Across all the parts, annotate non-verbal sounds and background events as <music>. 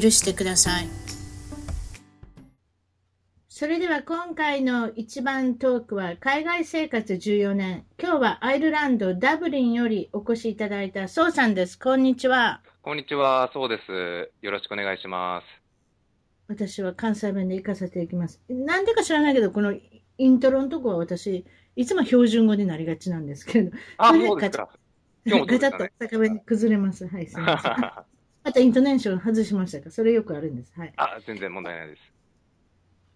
許してください。それでは今回の一番トークは海外生活14年。今日はアイルランドダブリンよりお越しいただいたソウさんです。こんにちは。こんにちは、そうです。よろしくお願いします。私は関西弁で行かせていきます。なんでか知らないけど、このイントロのとこは私、いつも標準語になりがちなんですけれど、あ、そうですか。<laughs> 今日もそガチャッと崩れます。はい、すみません。またイントネーション外しましたか？それよくあるんです。はい。あ、全然問題ないです。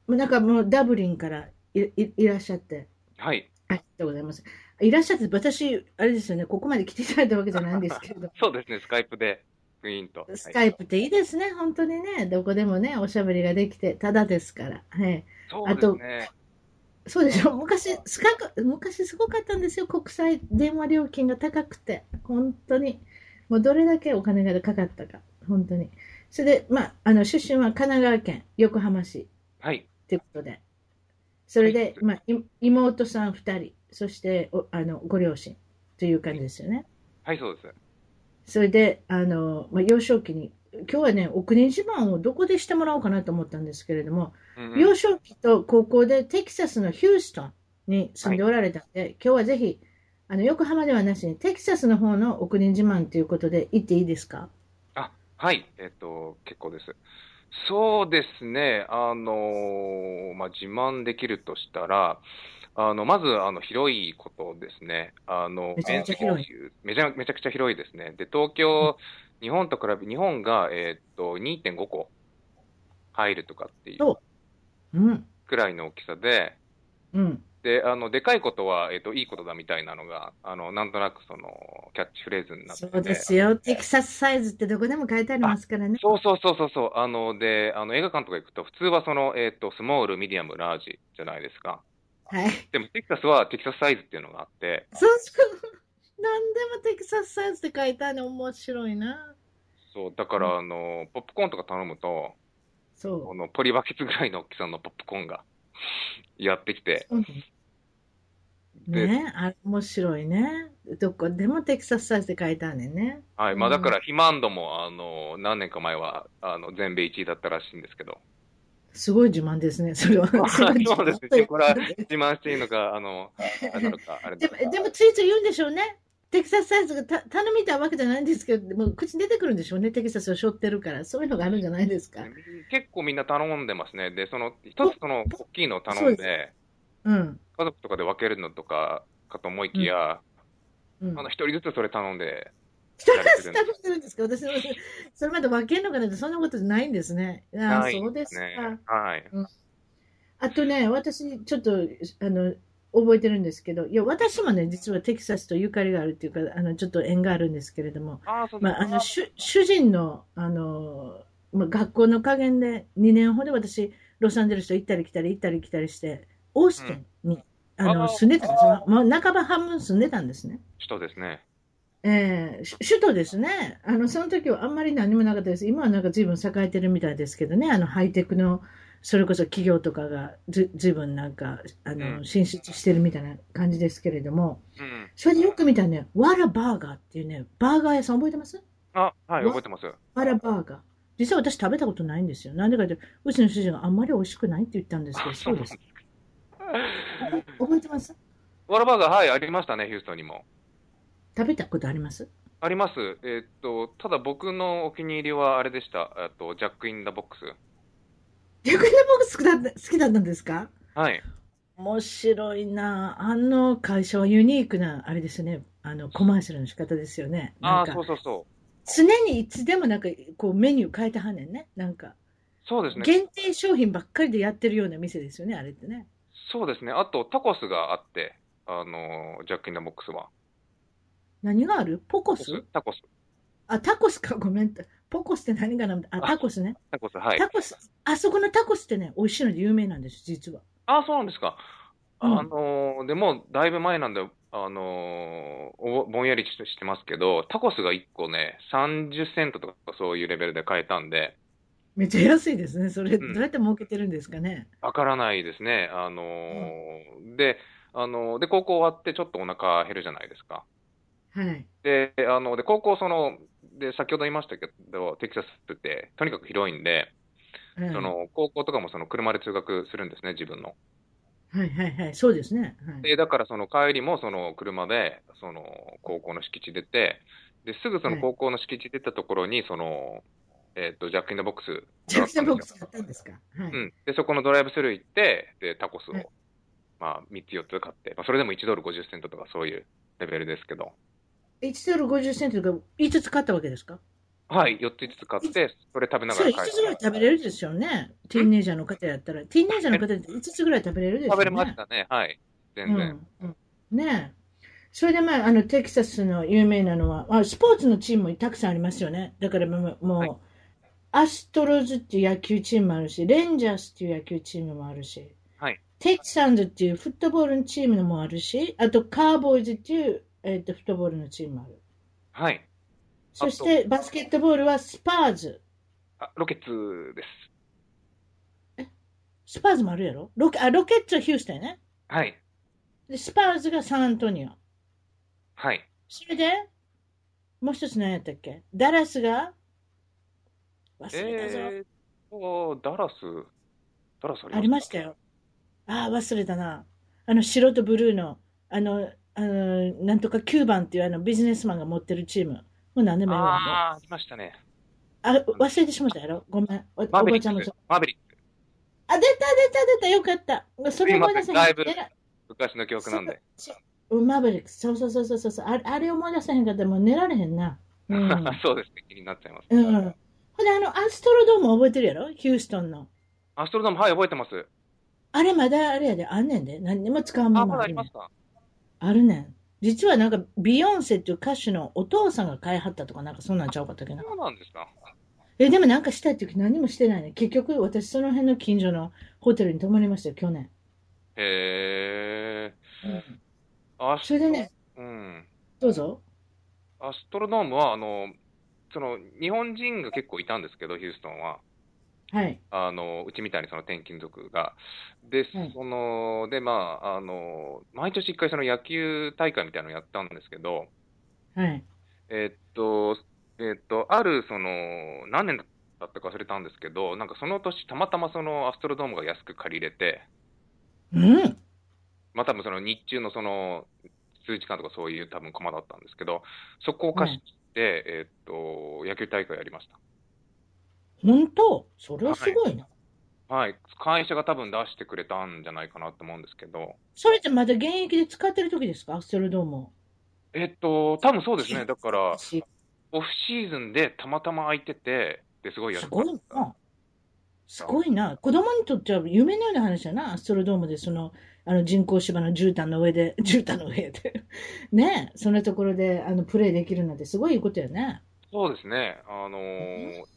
もうなんかもうダブリンからいいいらっしゃって、はい。ありがとうございます。いらっしゃって、私、あれですよね、ここまで来ていただいたわけじゃないんですけれど、<laughs> そうですね、スカイプで、ウィーンと。はいスカイプっていいですね、本当にね、どこでもね、おしゃべりができて、ただですから。はい。そうですね。そうでしょ昔すかく、昔すごかったんですよ、国際電話料金が高くて、本当に。もうどれだけお金がかかったか、本当に。それで、まあ、あの、出身は神奈川県横浜市はい。ということで、それではい、まあ、い妹さん2人、そしておあのご両親という感じですよね。はい、そうです。それで、あのまあ、幼少期に、今日はね、お国自慢をどこでしてもらおうかなと思ったんですけれども、うんうん幼少期と高校でテキサスのヒューストンに住んでおられたので、今日はぜひ、あの横浜ではなしにテキサスの方のお国自慢ということで行っていいですか？あ、はい。えっと、結構です。そうですね。あのーまあ、自慢できるとしたら、あの、まず、あの、広いことですね。あの、めちゃめちゃ広いめちゃめちゃくちゃ広いですね。で、東京、日本と比べ、日本が、えっと、2.5個入るとかっていうくらいの大きさで、うん。で、あの、でかいことは、えっと、いいことだみたいなのが、あの、なんとなくその、キャッチフレーズになってそて。うですよ。テキサスサイズってどこでも書いてありますからね。そうそうそうそうそう。あの、で、あの、映画館とか行くと、普通はその、えっと、スモール、ミディアム、ラージじゃないですか。はい。でも、テキサスはテキサスサイズっていうのがあって、そうそう。なんでもテキサスサイズって書いてあるの面白いな。そう、だから、あの、ポップコーンとか頼むと、そこのポリバケツぐらいの大きさのポップコーンがやってきて、ねあれ面白いね。どこでもテキサスサイズって書いてあるねんね。はい。まあ、うんだから、肥満度も、あの、何年か前は、あの、全米1位だったらしいんですけど、すごい自慢ですね、それは。<laughs> そうです <laughs> ね。これは自慢していいのか、あの、あれなのか、あれでも。でもついつい言うんでしょうね。テキサスサイズがた頼みたいわけじゃないんですけど、でも口に出てくるんでしょうね、テキサスを背負ってるから。そういうのがあるんじゃないですか。結構みんな頼んでますね。で、その、一つその、大きいのを頼んで、うん。家族とかで分けるのとか、かと思いきや、うんあの、一人ずつそれ頼んで、人が頼んでるんですか？私もそれまで分けるのかなってそんなことないんですね。ああ、ないそうですか。ね。はい。あとね、私、ちょっと、あの、覚えてるんですけど、いや、私もね、実はテキサスとゆかりがあるっていうか、あの、ちょっと縁があるんですけれども、あまあ、あの、主主人の、あの、まあ、学校の加減で2年ほど私、ロサンゼルスと行ったり来たり行ったり来たりして、オースティンに、あの、あー住んでたんですよ。もう半ば半分住んでたんですね。人ですね。えーし首都ですね。あの、その時はあんまり何もなかったです。今はなんか随分栄えてるみたいですけどね、あの、ハイテクの、それこそ企業とかがず随分なんか、あの、うん進出してるみたいな感じですけれども、うん。それでよく見たね、ワラバーガーっていうね、バーガー屋さん覚えてます？あ、はい、わ覚えてます。ワラバーガー。実は私食べたことないんですよ。なんでかというと、うちの主人があんまり美味しくないって言ったんですけど、そうです。覚えてます？ワラバーガー、はい、ありましたね、ヒューストンにも。食べたことあります？あります。えーっと、ただ僕のお気に入りはあれでした。えっと、ジャック・イン・ダ・ボックス。逆に僕好きだった好きだったんですか？はい。面白いなあの会社はユニークな、あれですね、あの、コマーシャルの仕方ですよね。なああ、そうそうそう。常にいつでもなんか、こう、メニュー変えてはんねんね。なんか、そうですね。限定商品ばっかりでやってるような店ですよね、あれってね。そうですね。あと、タコスがあって、あの、ジャック・イン・ダ・ボックスは。何がある？ポコス？タコス。あ、タコスか、ごめん。ポコスって何かなあ、タコスね。タコス、はい。タコス、あそこのタコスってね、美味しいので有名なんです、実は。あ、そうなんですか。うんあのーでも、だいぶ前なんで、あのーおぼんやりしてますけど、タコスが1個ね、30セントとかそういうレベルで買えたんで、めっちゃ安いですね。それ、うんどうやって儲けてるんですかね。わからないですね。あのーで、あのーで、高校終わってちょっとお腹減るじゃないですか。はい。で、あの、で、高校、その、で、先ほど言いましたけど、テキサスってとにかく広いんで、はいその、高校とかもその車で通学するんですね、自分の。はいはいはい。そうですね。はい。で、だからその帰りもその車で、その高校の敷地出て、で、すぐその高校の敷地出たところに、その、えっと、ジャック・イン・ザ・ボックスジャック・ザ・ボックスよ買ったんですか？はい。うん。で、そこのドライブスルー行って、で、タコスをはい、まあ、3つ4つ買って、まあ、それでも1ドル50セントとかそういうレベルですけど、1ドル50セントとか5つ買ったわけですか？はい、4つ5つ買って、それ食べな5がら帰つぐらい食べれるでしょうね。ティーンネイジャーの方やったら。ティーンネイジャーの方って5つぐらい食べれるでしょうね。食べれましたね、はい。全然。うんうんねえ。それでまあ、あの、テキサスの有名なのは、あスポーツのチームもたくさんありますよね。だからもう、もうはいアストロズっていう野球チームもあるし、レンジャースっていう野球チームもあるし、はい。テキサンズっていうフットボールのチームもあるし、あとカーボーイズっていう、えっとフットボールのチームもある。はい。そしてバスケットボールはスパーズ。あ、ロケッツです。スパーズもあるやろ？ロケあロケッツはヒューストンやね。はい。で、スパーズがサンアントニオ。はい。それで、もう一つ何やったっけ？ダラスが忘れたぞ。えーと、ダラス、ダラスありますありましたよ。ああ、忘れたな。あの、白とブルーの、あの、あの、なんとか9番っていうあのビジネスマンが持ってるチーム。もう何でもいいわ。ああー、ありましたね。あ、忘れてしまったやろ？ごめん。おおばちゃんもそう。。マーベリック。あ、出た出た出た。よかった。それ思い出せへん。だいぶ昔の記憶なんで。マーベリックス。そうそうそうそうそうあれ。あれ思い出せへんかったらもう寝られへんな。うん。<laughs> そうですね、気になっちゃいます。うん。ほんで、あの、アストロドーム覚えてるやろ？ヒューストンの。アストロダム、はい、覚えてます。あれまだあれやで、あんねんで。何にも使うもあ、のあるねんまだあります。か？あるねん。実はなんか、ビヨンセっていう歌手のお父さんが買いはったとか、なんかそんなんちゃうかったっけな。そうなんですか？え、でもなんかしたい時何もしてないね。結局、私その辺の近所のホテルに泊まりましたよ、去年。へえ。うんそれでね、うん。どうぞ。アストロドームは、あの、その、日本人が結構いたんですけど、ヒューストンは。はい。あの、うちみたいにその転勤族が。ではい、その、で、まあ、あの、毎年一回その野球大会みたいなのやったんですけど、はい。えっと、えっと、ある、その、何年だったか忘れたんですけど、なんかその年、たまたまそのアストロドームが安く借りれて、うん。まあ多分その日中のその、数時間とかそういう多分駒だったんですけど、そこを貸して、えっと、野球大会やりました。本当？それはすごいな。はい。会社が多分出してくれたんじゃないかなと思うんですけど、それってまだ現役で使ってる時ですか？アストロドームを。えっと、多分そうですね。だから、しオフシーズンでたまたま空いてて、ですごい安すご。いな。すごいな。子供にとっては夢のような話だな。アストロドームでその、あの人工芝の絨毯の上で、<laughs> 絨毯の上で。<laughs> ねそんなところで、あの、プレイできるなんてすごいいいことやね。そうですね。あのー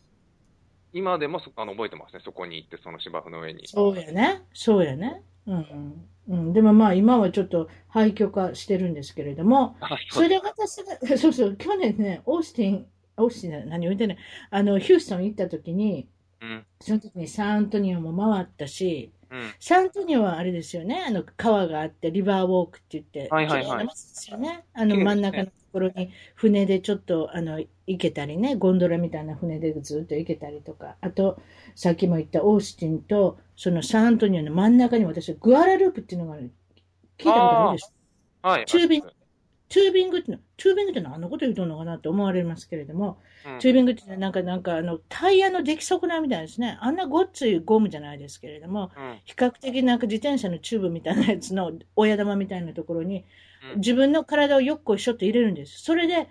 今でもそあの覚えてますね。そこに行って、その芝生の上に。そうやね。そうやね。うんうん。うん、でもまあ今はちょっと廃墟化してるんですけれども、はいそれで私が、<laughs> そうそう、去年ね、オースティン、オースティン何言うてんねんあの、ヒューストン行った時に、うん。その時にサンアントニオも回ったし、うん。サントニオはあれですよね、あの川があって、リバーウォークって言って、はいはいはいですよね。あの真ん中のところに船でちょっとあの行けたりね、ゴンドラみたいな船でずっと行けたりとか、あと、さっきも言ったオースティンと、そのサンアントニオの真ん中に私、グアダループっていうのがある。聞いたことあるでしょ？はい。チュービングトゥービングっての、 tubing って何のこと言うとんのかなと思われますけれども、うん tubing ってなんか、なんかあの、タイヤの出来損ないみたいですね。あんなごっついゴムじゃないですけれども、うん。比較的なんか自転車のチューブみたいなやつの親玉みたいなところに、うん自分の体をよっこいしょって入れるんです。それで、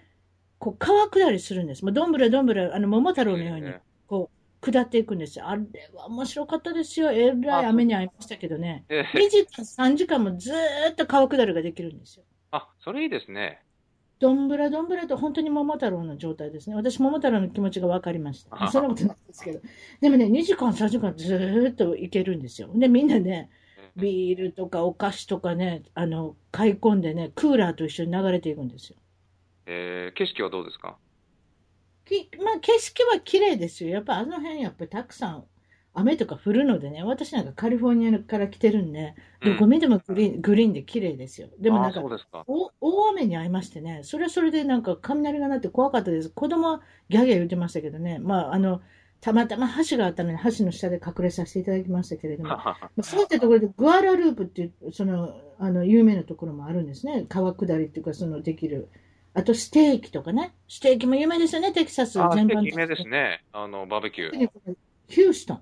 こう、川下りするんです。もうどんぶらどんぶら、あの、桃太郎のようにえ、こう、下っていくんですよ。あれは面白かったですよ。えらい雨に遭いましたけどね。え2 <laughs> 時間、3時間もずーっと川下りができるんですよ。あ、それいいですね。どんぶらどんぶらと本当に桃太郎の状態ですね。私、桃太郎の気持ちが分かりました。そんなことないですけど。でもね、2時間、3時間ずーっと行けるんですよ。で、みんなね、ビールとかお菓子とかね、あの、買い込んでね、クーラーと一緒に流れていくんですよ。えー、景色はどうですか？きまあ、景色は綺麗ですよ。やっぱあの辺、やっぱりたくさん雨とか降るのでね、私なんかカリフォルニアから来てるんで、どこ見てもグリーン,、グリーンで綺麗ですよ。でもなんか。お大雨に遭いましてね、それはそれでなんか雷が鳴って怖かったです。子供はギャーギャー言ってましたけどね、まあ、あの、たまたま橋があったので、橋の下で隠れさせていただきましたけれども、まあそういったところで、グアラループっていう、その、あの、有名なところもあるんですね。川下りっていうか、その、できる。あと、ステーキとかね。ステーキも有名ですよね、テキサスあ、全般有名ですね。あの、バーベキュー。ヒューストン。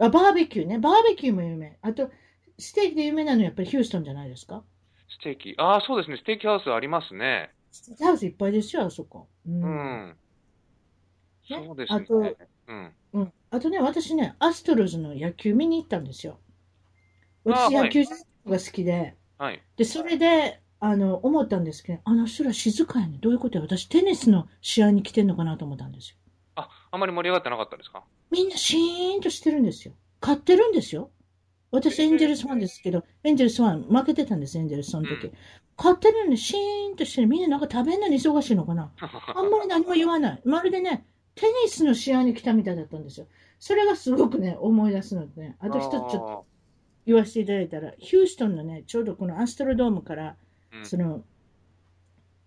あ、バーベキューね。バーベキューも有名。あと、ステーキで有名なのはやっぱりヒューストンじゃないですか？ステーキ。ああ、そうですね。ステーキハウスありますね。ステーキハウスいっぱいですよ、あそこ。う。うんん。ね？そうですね。あとうん。うん。あとね、私ね、アストロズの野球見に行ったんですよ。私、野球が好きで、はい。で、それで、あの、思ったんですけど、あの人ら静かやね。どういうことや私、テニスの試合に来てんのかなと思ったんですよ。あ、あんまり盛り上がってなかったですか？みんなシーンとしてるんですよ。勝ってるんですよ。私、えーエンジェルスファンですけど、エンジェルスファン負けてたんです、エンジェルス、その時。うん勝ってるのにシーンとしてる。みんななんか食べんのに忙しいのかな <laughs> あんまり何も言わない。まるでね、テニスの試合に来たみたいだったんですよ。それがすごくね、思い出すのでね。あと一つちょっと言わせていただいたら、ヒューストンのね、ちょうどこのアストロドームから、その、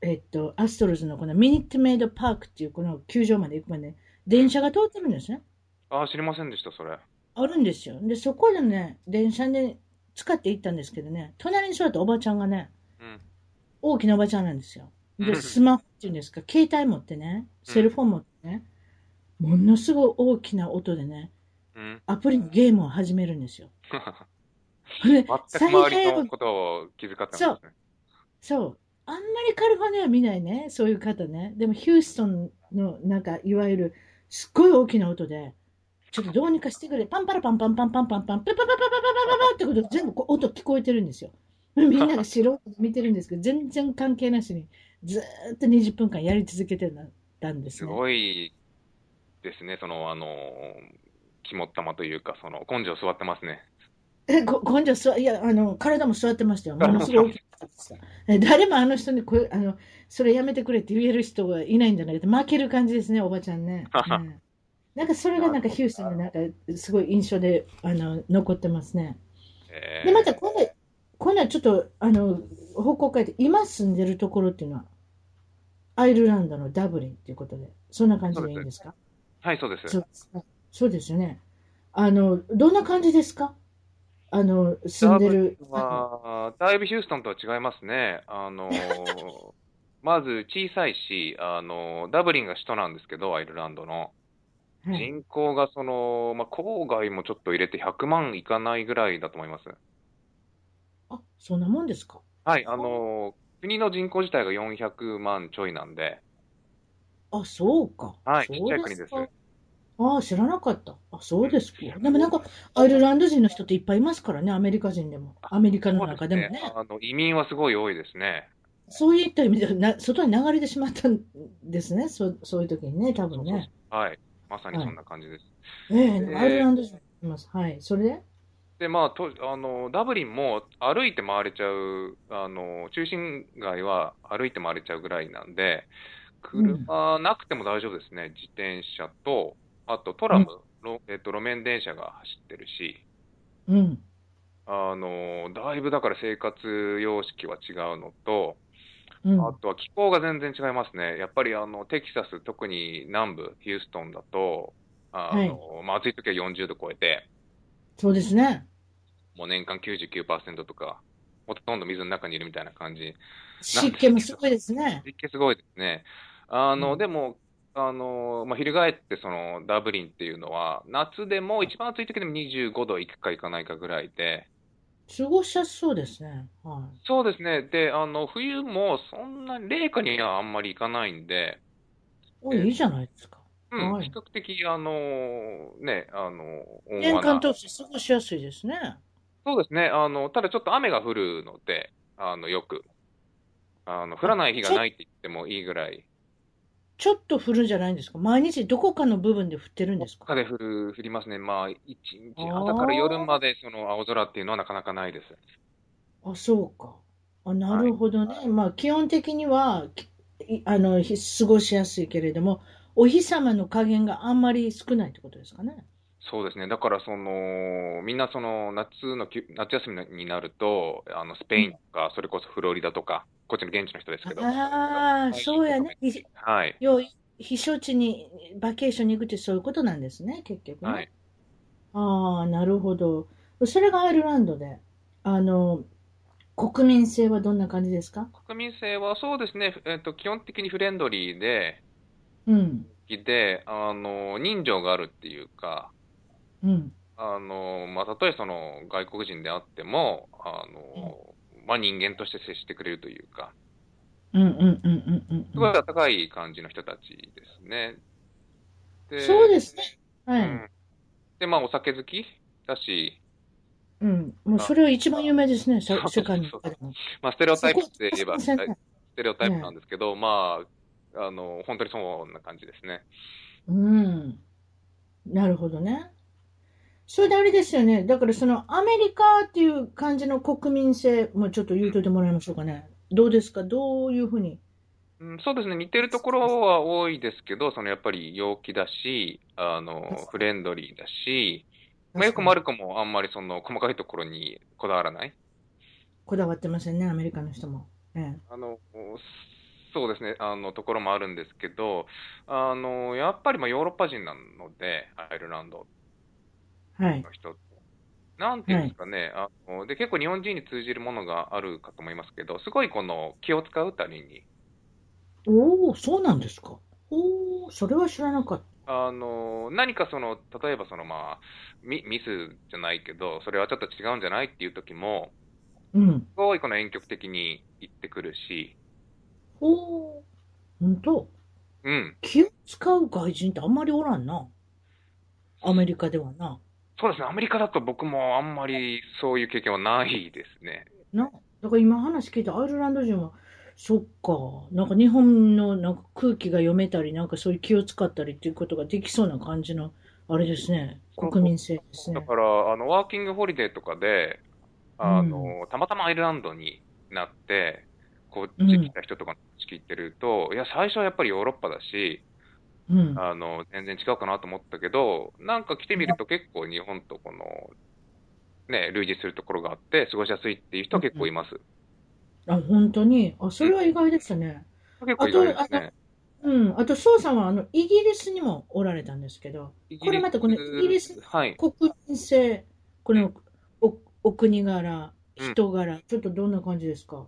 えっと、アストロズのこのミニットメイドパークっていうこの球場まで行くまで、ね、電車が通ってるんですね。あー、知りませんでした、それ。あるんですよ。で、そこでね、電車で使って行ったんですけどね、隣に座ったおばちゃんがね、うん。大きなおばちゃんなんですよ。で、うんスマホっていうんですか、携帯持ってね、セルフォン持ってね、ものすごい大きな音でね、うん。アプリのゲームを始めるんですよ。<laughs> で全く最周り早のことを気遣ってますね。そう。あんまりカリフォルニアは見ないね、そういう方ね。でもヒューストンの、なんか、いわゆる、すっごい大きな音で、ちょっとどうにかしてくれ、パンパラパンパンパンパンパンパン、パパパパパパパパってこと全部こ音聞こえてるんですよ。みんなが素人見てるんですけど、全然関係なしに、ずっと20分間やり続けてたんですす。ごいですね、その、あの、肝っ玉というか、その、根性座ってますね。え、こ根性座、いや、あの、体も座ってましたよ。ものすごい大きかったです誰もあの人にこ、あの、それやめてくれって言える人がいないんじゃないかと、負ける感じですね、おばちゃんね。うんなんかそれがなんかヒューストンでなんかすごい印象で、あの、残ってますね。えーで、また今度、今度はちょっと、あの、方向変えて、今住んでるところっていうのは、アイルランドのダブリンっていうことで、そんな感じでいいんですか？はい、そうです。そうですねそうですよね。あの、どんな感じですか？あの、住んでる。ダブルは、だいぶヒューストンとは違いますね。あの、<laughs> まず小さいし、あの、ダブリンが首都なんですけど、アイルランドの。はい人口がその、まあ、郊外もちょっと入れて100万いかないぐらいだと思います。あ、そんなもんですか？はい、あの、国の人口自体が400万ちょいなんで、あ、そうか。はいそうちっちゃい国ですかああ、知らなかった。あ、そうですか。でもなんか、アイルランド人の人っていっぱいいますからね、アメリカ人でも。アメリカの中でもね。あの移民はすごい多いですね。そういった意味でな、外に流れてしまったんですね、そうそういう時にね、多分ね。はい、まさにそんな感じです。ええでアイルランド人います。はい。それで？で、まあ、と、あの、ダブリンも歩いて回れちゃう、あの、中心街は歩いて回れちゃうぐらいなんで、車なくても大丈夫ですね。自転車と、あとトラム、ろえっと、路面電車が走ってるし、うん。あの、だいぶだから生活様式は違うのと、うん。あとは気候が全然違いますね。やっぱりあの、テキサス、特に南部、ヒューストンだと、あの、まあ、暑い時は40度超えて、そうですね。もう年間99%とか、ほとんど水の中にいるみたいな感じ。湿気もすごいですね。湿気すごいですね。あの、うんでも、あの、まあ、翻ってそのダブリンっていうのは、夏でも一番暑い時でも25度いくかいかないかぐらいで、過ごしやすそうですね。はそうですね。で、あの、冬もそんなに冷夏にはあんまりいかないんで、い。おいいじゃないですか。うん、はい比較的、あの、ね、あの、温年。間通して過ごしやすいですね。そうですね。あの、ただちょっと雨が降るので、あの、よく。あの降らない日がないって言ってもいいぐらい、ちょっと降るんじゃないんですか？毎日どこかの部分で降ってるんですか？他で降る、降りますね。まあ、一日、朝から夜までその青空っていうのはなかなかないです。あ、そうか。あ、なるほどね。まあ、基本的には、あの、ひ過ごしやすいけれども、お日様の加減があんまり少ないってことですかね？そうですね。だから、その、みんなその、夏の夏休みになると、あの、スペインとか、それこそフロリダとか、こっちの現地の人ですけど。ああ、そうやね。ひはい。要は避暑地にバケーションに行くってそういうことなんですね、結局ね。はい。ああ、なるほど。それがアイルランドで、あの、国民性はどんな感じですか？国民性はそうですね。えっと、基本的にフレンドリーで、うん、で、あの、人情があるっていうか、うん、あの、まあ、たとえその外国人であっても、あの、まあ、人間として接してくれるというか、うん、うん、うん、うん、うんすごい温かい感じの人たちですね。でそうですね。はい。うん。で、まあ、お酒好きだし、うん。もうそれは一番有名ですね、世界の中でも。まあ、ステレオタイプって言えば、ステレオタイプなんですけど、まあ、あの、本当にそんな感じですね。うん。なるほどね。それであれですよね。だからそのアメリカっていう感じの国民性もちょっと言うといてもらいましょうかね。どうですか？どういうふうに？うん、そうですね、似てるところは多いですけど、そのやっぱり陽気だし、あの、フレンドリーだし、まあ、よくも悪くもあんまりその細かいところにこだわらない。こだわってませんね、アメリカの人も。えあの、そうですね、あの、ところもあるんですけど、あの、やっぱりまあヨーロッパ人なので、アイルランドえ。はい。の人って。なんていうんですかね、あの、で、結構日本人に通じるものがあるかと思いますけど、すごいこの気を使うたりに、おお、そうなんですか。おお、それは知らなかった。あの、何かその、例えばそのまあ、ミ、ミスじゃないけど、それはちょっと違うんじゃないっていう時も、うん。すごいこの遠曲的に言ってくるし、おお、本当？うん。気を使う外人ってあんまりおらんな。アメリカではな。そうですね、アメリカだと僕もあんまりそういう経験はないですね。な、だから今話聞いたアイルランド人は、そっか、なんか日本のなんか空気が読めたり、なんかそういう気を使ったりっていうことができそうな感じの、あれですね、国民性ですね。だから、あの、ワーキングホリデーとかで、あの、たまたまアイルランドになって、こっち来た人とかの話聞いてると、いや、最初はやっぱりヨーロッパだし、うん。あの、全然違うかなと思ったけど、なんか来てみると結構日本とこの、ね、類似するところがあって、過ごしやすいっていう人は結構います。あ、本当に？あ、それは意外でしたね。結構意外ですね。うん。あと、翔さんは、あの、イギリスにもおられたんですけど、これまたこのイギリスはい。国民性、このおお国柄、人柄、ちょっとどんな感じですか？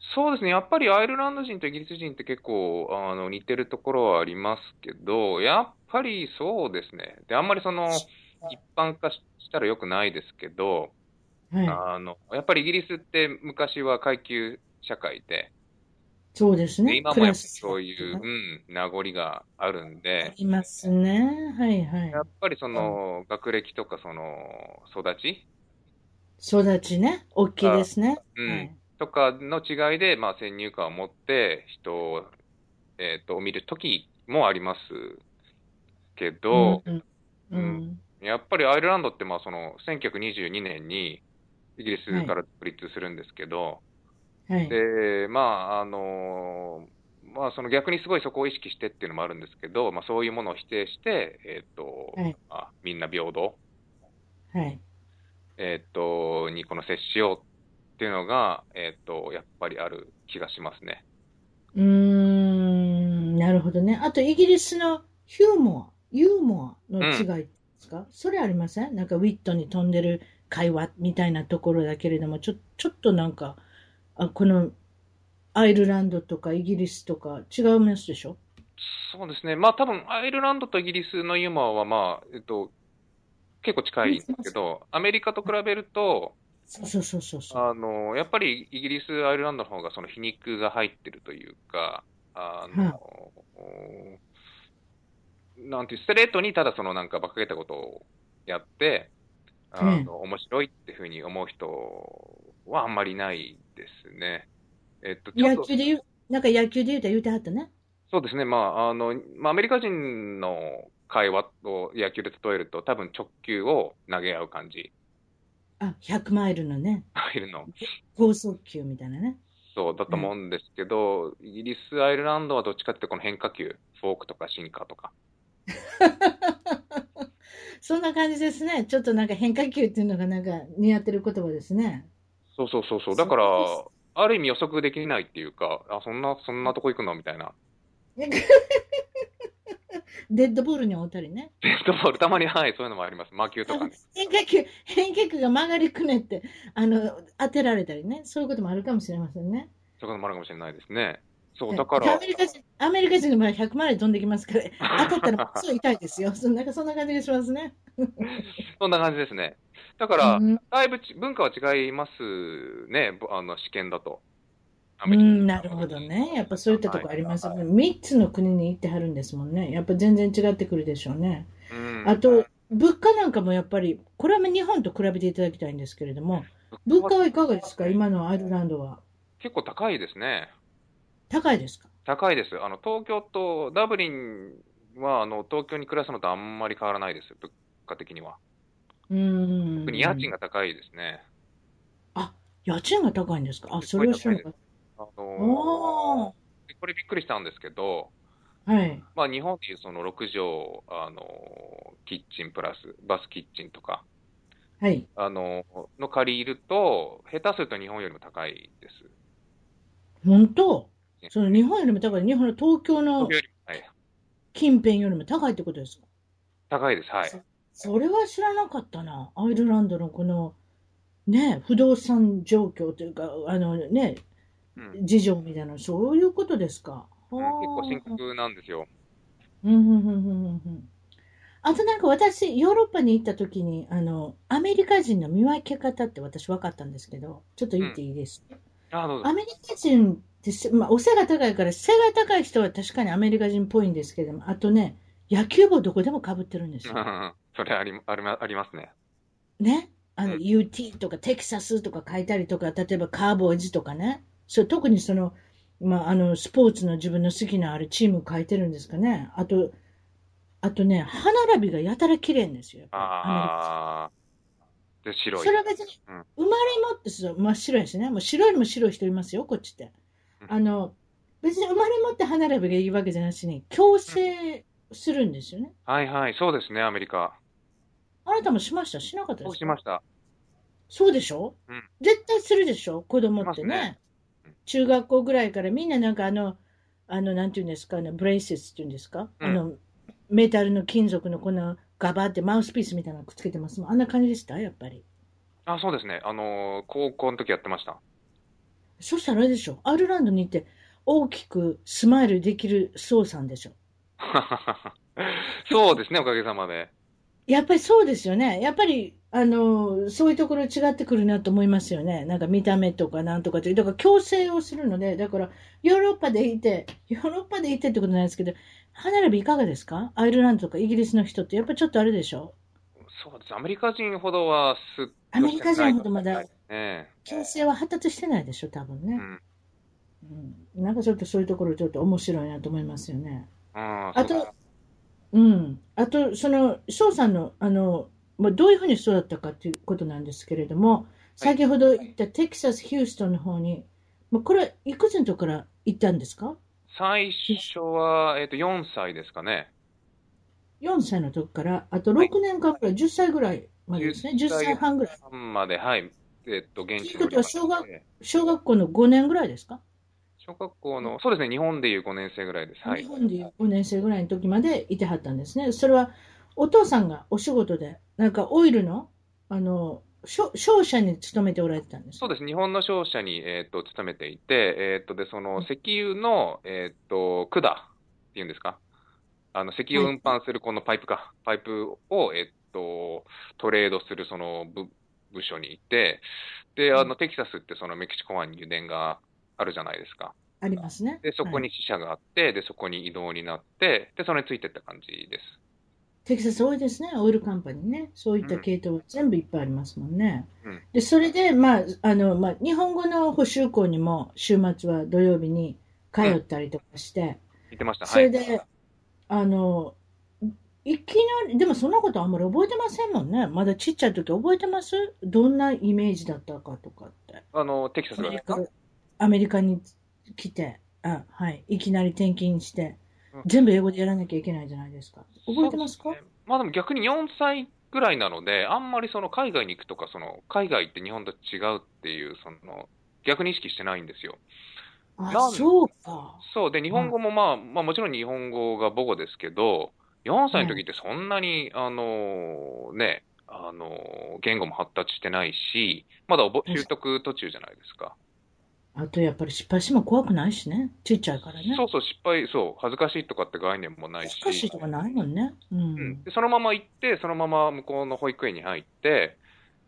そうですね。やっぱりアイルランド人とイギリス人って結構、あの、似てるところはありますけど、やっぱりそうですね。で、あんまりその、一般化ししたら良くないですけど、はあの、やっぱりイギリスって昔は階級社会で、い。そうですでね。今もやっぱそういう、うん、名残があるんで、いますね。はいはいや。っぱりその、学歴とかその、育ち？育ちね。大きいですね。うんはいとかの違いで、まあ、先入観を持って人を、えっと、見るときもありますけど、うんうんやっぱりアイルランドって、まあ、その、1922年にイギリスから独立するんですけど、はい。で、まあ、あの、まあ、その逆にすごいそこを意識してっていうのもあるんですけど、まあ、そういうものを否定して、えっと、はい。まあ、みんな平等、はい。えっと、にこの接しようっていうのが、えっと、やっぱりある気がしますね。うーん、なるほどね。あと、イギリスのヒューモア、ユーモアの違いですか、それありません？なんかウィットに飛んでる会話みたいなところだけれども、ちょ、ちょっとなんか、あ、この、アイルランドとかイギリスとか違いますでしょ？そうですね。まあ多分、アイルランドとイギリスのユーモアはまあ、えっと、結構近いんですけど、アメリカと比べると、そうそうそうそうそう。あの、やっぱりイギリス、アイルランドの方がその皮肉が入ってるというか、あの、なんていう、ストレートにただそのなんか馬鹿げたことをやって、あの、面白いっていうふうに思う人はあんまりないですね。えっと、ちょっと野球で言う、なんか野球で言うたら言うてはったね。そうですね。まあ、あの、まあ、アメリカ人の会話を野球で例えると、多分直球を投げ合う感じ。あ、100マイルのね、いるの。高速球みたいなね。そうだと思うんですけど、イギリス、アイルランドはどっちかってこの変化球、フォークとかシンカーとか。<laughs> そんな感じですね。ちょっとなんか変化球っていうのがなんか似合ってる言葉ですね。そうそうそうそう。だからそ、ある意味予測できないっていうか、あ、そんな、そんなとこ行くの？みたいな。<laughs> デッドボールに会うたりね。デッドボール、たまに、はい、そういうのもあります。魔球とかね。変化球、<laughs> 変化球が曲がりくねって、あの、当てられたりね。そういうこともあるかもしれませんね。そういうこともあるかもしれないですね。そう、はいだからア、メリカ人、アメリカ人の場合100マイル飛んできますから、当たったらすごい痛いですよ。そ <laughs> なんかそんな感じがしますね。<laughs> そんな感じですね。だから、うんだいぶち文化は違いますね、ぼあの試験だと。アうん、なるほどね。やっぱそういったとこありますよね。3つの国に行ってはるんですもんね。やっぱ全然違ってくるでしょうね。うんあと、物価なんかもやっぱり、これは日本と比べていただきたいんですけれども、物価はいかがですか？今のアイルランドは。結構高いですね。高いですか？高いです。あの、東京と、ダブリンは、あの、東京に暮らすのとあんまり変わらないです。物価的には。う。特に家賃が高いですね。家賃が高いんですか？あ、それは知らなかった。あおのー。これびっくりしたんですけど、はい。まあ、日本でいうその6畳、あの、キッチンプラス、バスキッチンとか、はい。あの、の借りると、下手すると日本よりも高いです。本当？その日本よりも高い。日本の東京の近辺よりも高いってことですか？高いです。はい。それは知らなかったな。アイルランドのこの、ね、不動産状況というか、あのね、事情みたいな、そういうことですか？結構深刻なんですよ。うんうんうんうんうんうんあとなんか私、ヨーロッパに行った時に、あの、アメリカ人の見分け方って私分かったんですけど、ちょっと言っていいです？うぞア。メリカ人ってせ、まあ、お背が高いから、背が高い人は確かにアメリカ人っぽいんですけども、あとね、野球帽どこでも被ってるんですよ。<laughs> それありありまありますね。ね？あの、うん UT とかテキサスとか書いたりとか、例えばカーボーイズとかね。そう、特にその、まあ、あの、スポーツの自分の好きなあるチーム書いてるんですかね。あと、あとね、歯並びがやたら綺麗んですよ。やっぱりああ。で、白い。それは別に、うん生まれ持ってそう真っ白やしね。もう白よりも白い人いますよ、こっちって。うんあの、別に生まれ持って歯並びがいいわけじゃなしに、矯正するんですよね。はいはい、そうですね、アメリカ。あなたもしました？しなかったですか？僕しました。そうでしょ、うん絶対するでしょ？子供ってね中学校ぐらいからみんななんかあの、あの、なんていうんですか、あの、ブレイセスっていうんですか、うんあの、メタルの金属のこのガバってマウスピースみたいなのくっつけてますもん。あんな感じでした？やっぱり。あ、そうですね。あのー高校の時やってました。そしたらあれでしょ？アイルランドに行って大きくスマイルできるソウさんでしょ？<laughs> そうですね、おかげさまで。やっぱりそうですよね。やっぱり、あの、そういうところ違ってくるなと思いますよね。なんか見た目とかなんとかという。だから強制をするので、だからヨーロッパでいて、ヨーロッパでいてってことなんですけど、歯並びいかがですか？アイルランドとかイギリスの人ってやっぱりちょっとあれでしょ？そうです。アメリカ人ほどはすアメリカ人ほどまだ強制は発達してないでしょ？多分ね。うん。うん。なんかちょっとそういうところちょっと面白いなと思いますよね。ああと、うん。あと、その、翔さんの、あの、まあ、どういうふうに育ったかということなんですけれども、先ほど言ったテキサス、ヒューストンの方に、まあ、これはいくつのとこから行ったんですか？最初は、えっ、と、4歳ですかね。?4 歳の時から、あと6年間くらい、10歳ぐらいまでですね。10歳半ぐらい。まで、はい。えっ、と、現地ということはにおりまして小学校の5年ぐらいですか、小学校の、そうですね、日本でいう5年生ぐらいです。はい日。本でいう5年生ぐらいの時までいてはったんですね。それは、お父さんがお仕事で、なんかオイルの、あの、商商社に勤めておられてたんですそうです。日本の商社に、えっ、と、勤めていて、えっ、と、で、その、石油の、えっ、と、管っていうんですか？あの、石油を運搬するこのパイプか。パイプを、えっ、と、トレードするその部、部署にいて、で、あの、テキサスってそのメキシコ湾に油田があるじゃないですか。ありますね。で、そこはいに支社があって、で、そこに移動になって、で、それについてった感じです。テキサス多いですね、オイルカンパニーね。そういった系統、全部いっぱいありますもんね。うんで、それで、まあ、あの、まあ、日本語の補習校にも週末は土曜日に通ったりとかして、言ってました。それで、あの、いきなり、でもそんなことあんまり覚えてませんもんね。まだちっちゃい時覚えてます？どんなイメージだったかとかって。あの、テキサスアメリカアメリカに来て、あ、はい、いきなり転勤してうん、全部英語でやらなきゃいけないじゃないですか。覚えてますか？まあでも逆に4歳ぐらいなので、あんまりその海外に行くとか、その海外って日本と違うっていう、その逆に意識してないんですよ。なあ、んそうか。そう。で、日本語もまあ、まあもちろん日本語が母語ですけど、4歳の時ってそんなに、あの、ね、あの、言語も発達してないし、まだ習得途中じゃないですか。あとやっぱり失敗しても怖くないしね。ちっちゃいからね。そうそう、失敗、そう、恥ずかしいとかって概念もないし。難しいとかないもんね。ううんん。でそのまま行って、そのまま向こうの保育園に入って、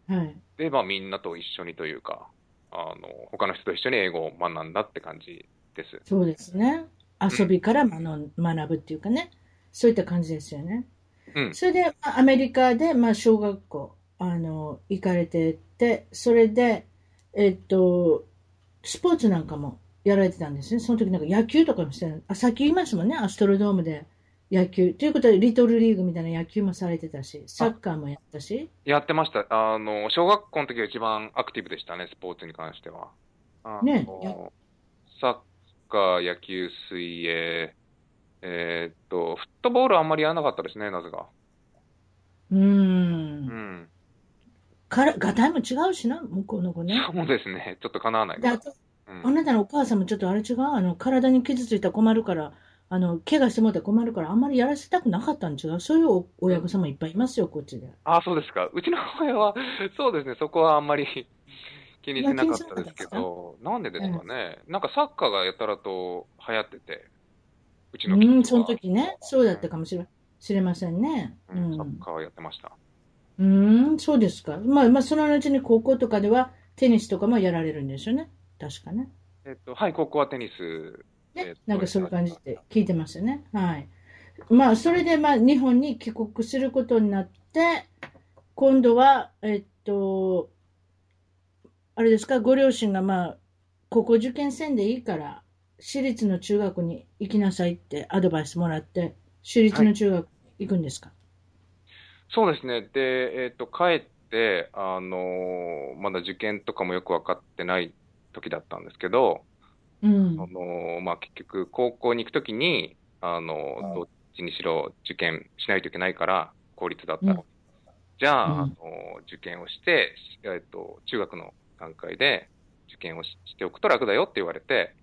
はい。で、まあみんなと一緒にというか、あの、他の人と一緒に英語を学んだって感じです。そうですね。遊びから学学ぶっていうかね。そういった感じですよね。うんそれで、まあアメリカで、まあ、小学校、あの、行かれてて、それで、えっと、スポーツなんかもやられてたんですね。その時なんか野球とかもしてたあ、さっき言いましたもんね。アストロドームで野球。ということで、リトルリーグみたいな野球もされてたし、サッカーもやったし。やってました。あの、小学校の時が一番アクティブでしたね、スポーツに関しては。ねやサッカー、野球、水泳、えーっと、フットボールはあんまりやらなかったですね、なぜか。うー。うんん。から、がたいも違うしな、向こうの子ね。そうですね。ちょっと叶わないで、かあと、ら。あなたのお母さんもちょっとあれ違う？あの、体に傷ついたら困るから、あの、怪我してもらったら困るから、あんまりやらせたくなかったん違う？そういうお親御さんもいっぱいいますよ、こっちで。あ、そうですか。うちの親は、そうですね、そこはあんまり <laughs> 気にしなかったですけど、なんでですかね。なんかサッカーがやたらと流行ってて、うちうの近ん、その時ね、そうだったかもしれ知れませんね。ううんサッん。カーはやってました。うん、そうですか。まあ、まあ、その後に高校とかでは、テニスとかもやられるんですよね。確かね。えっと、はい、高校はテニス。えっと、ねなんかそういう感じで聞いてますよね。はい。まあ、それで、まあ、日本に帰国することになって、今度は、えっと、あれですか、ご両親が、まあ、高校受験せんでいいから、私立の中学に行きなさいってアドバイスもらって、私立の中学に行くんですか、そうですね。で、えっと、帰って、あのーまだ受験とかもよく分かってない時だったんですけど、うん。あのーまあ、結局、高校に行くときに、あのーはいどっちにしろ受験しないといけないから、公立だったら。うんじゃあ、うんあのー受験をして、えっと、中学の段階で受験をししておくと楽だよって言われて、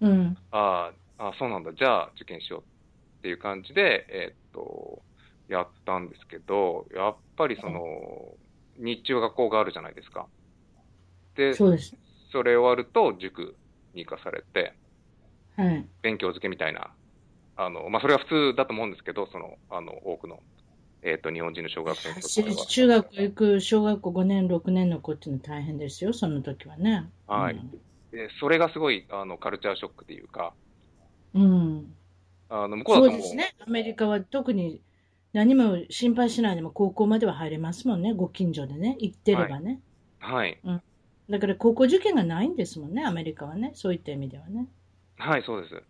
うん。あーあ、そうなんだ、じゃあ受験しようっていう感じで、えっと、やったんですけど、やっぱりその、日中学校があるじゃないですか。で、そうです。それ終わると塾に行かされて、はい。勉強漬けみたいな、あの、まあ、それは普通だと思うんですけど、その、あの、多くの、えっ、と、日本人の小学生にと私っては立中学校行く小学校5年、6年の子っていうのは大変ですよ、その時はね。はいで、それがすごい、あの、カルチャーショックっていうか、うん。うんあの、向こうだとそうですね。アメリカは特に何も心配しないでも高校までは入れますもんね。ご近所でね。行ってればね。はい、だから高校受験がないんですもんね。アメリカはね。そういった意味ではね。はい、そうです。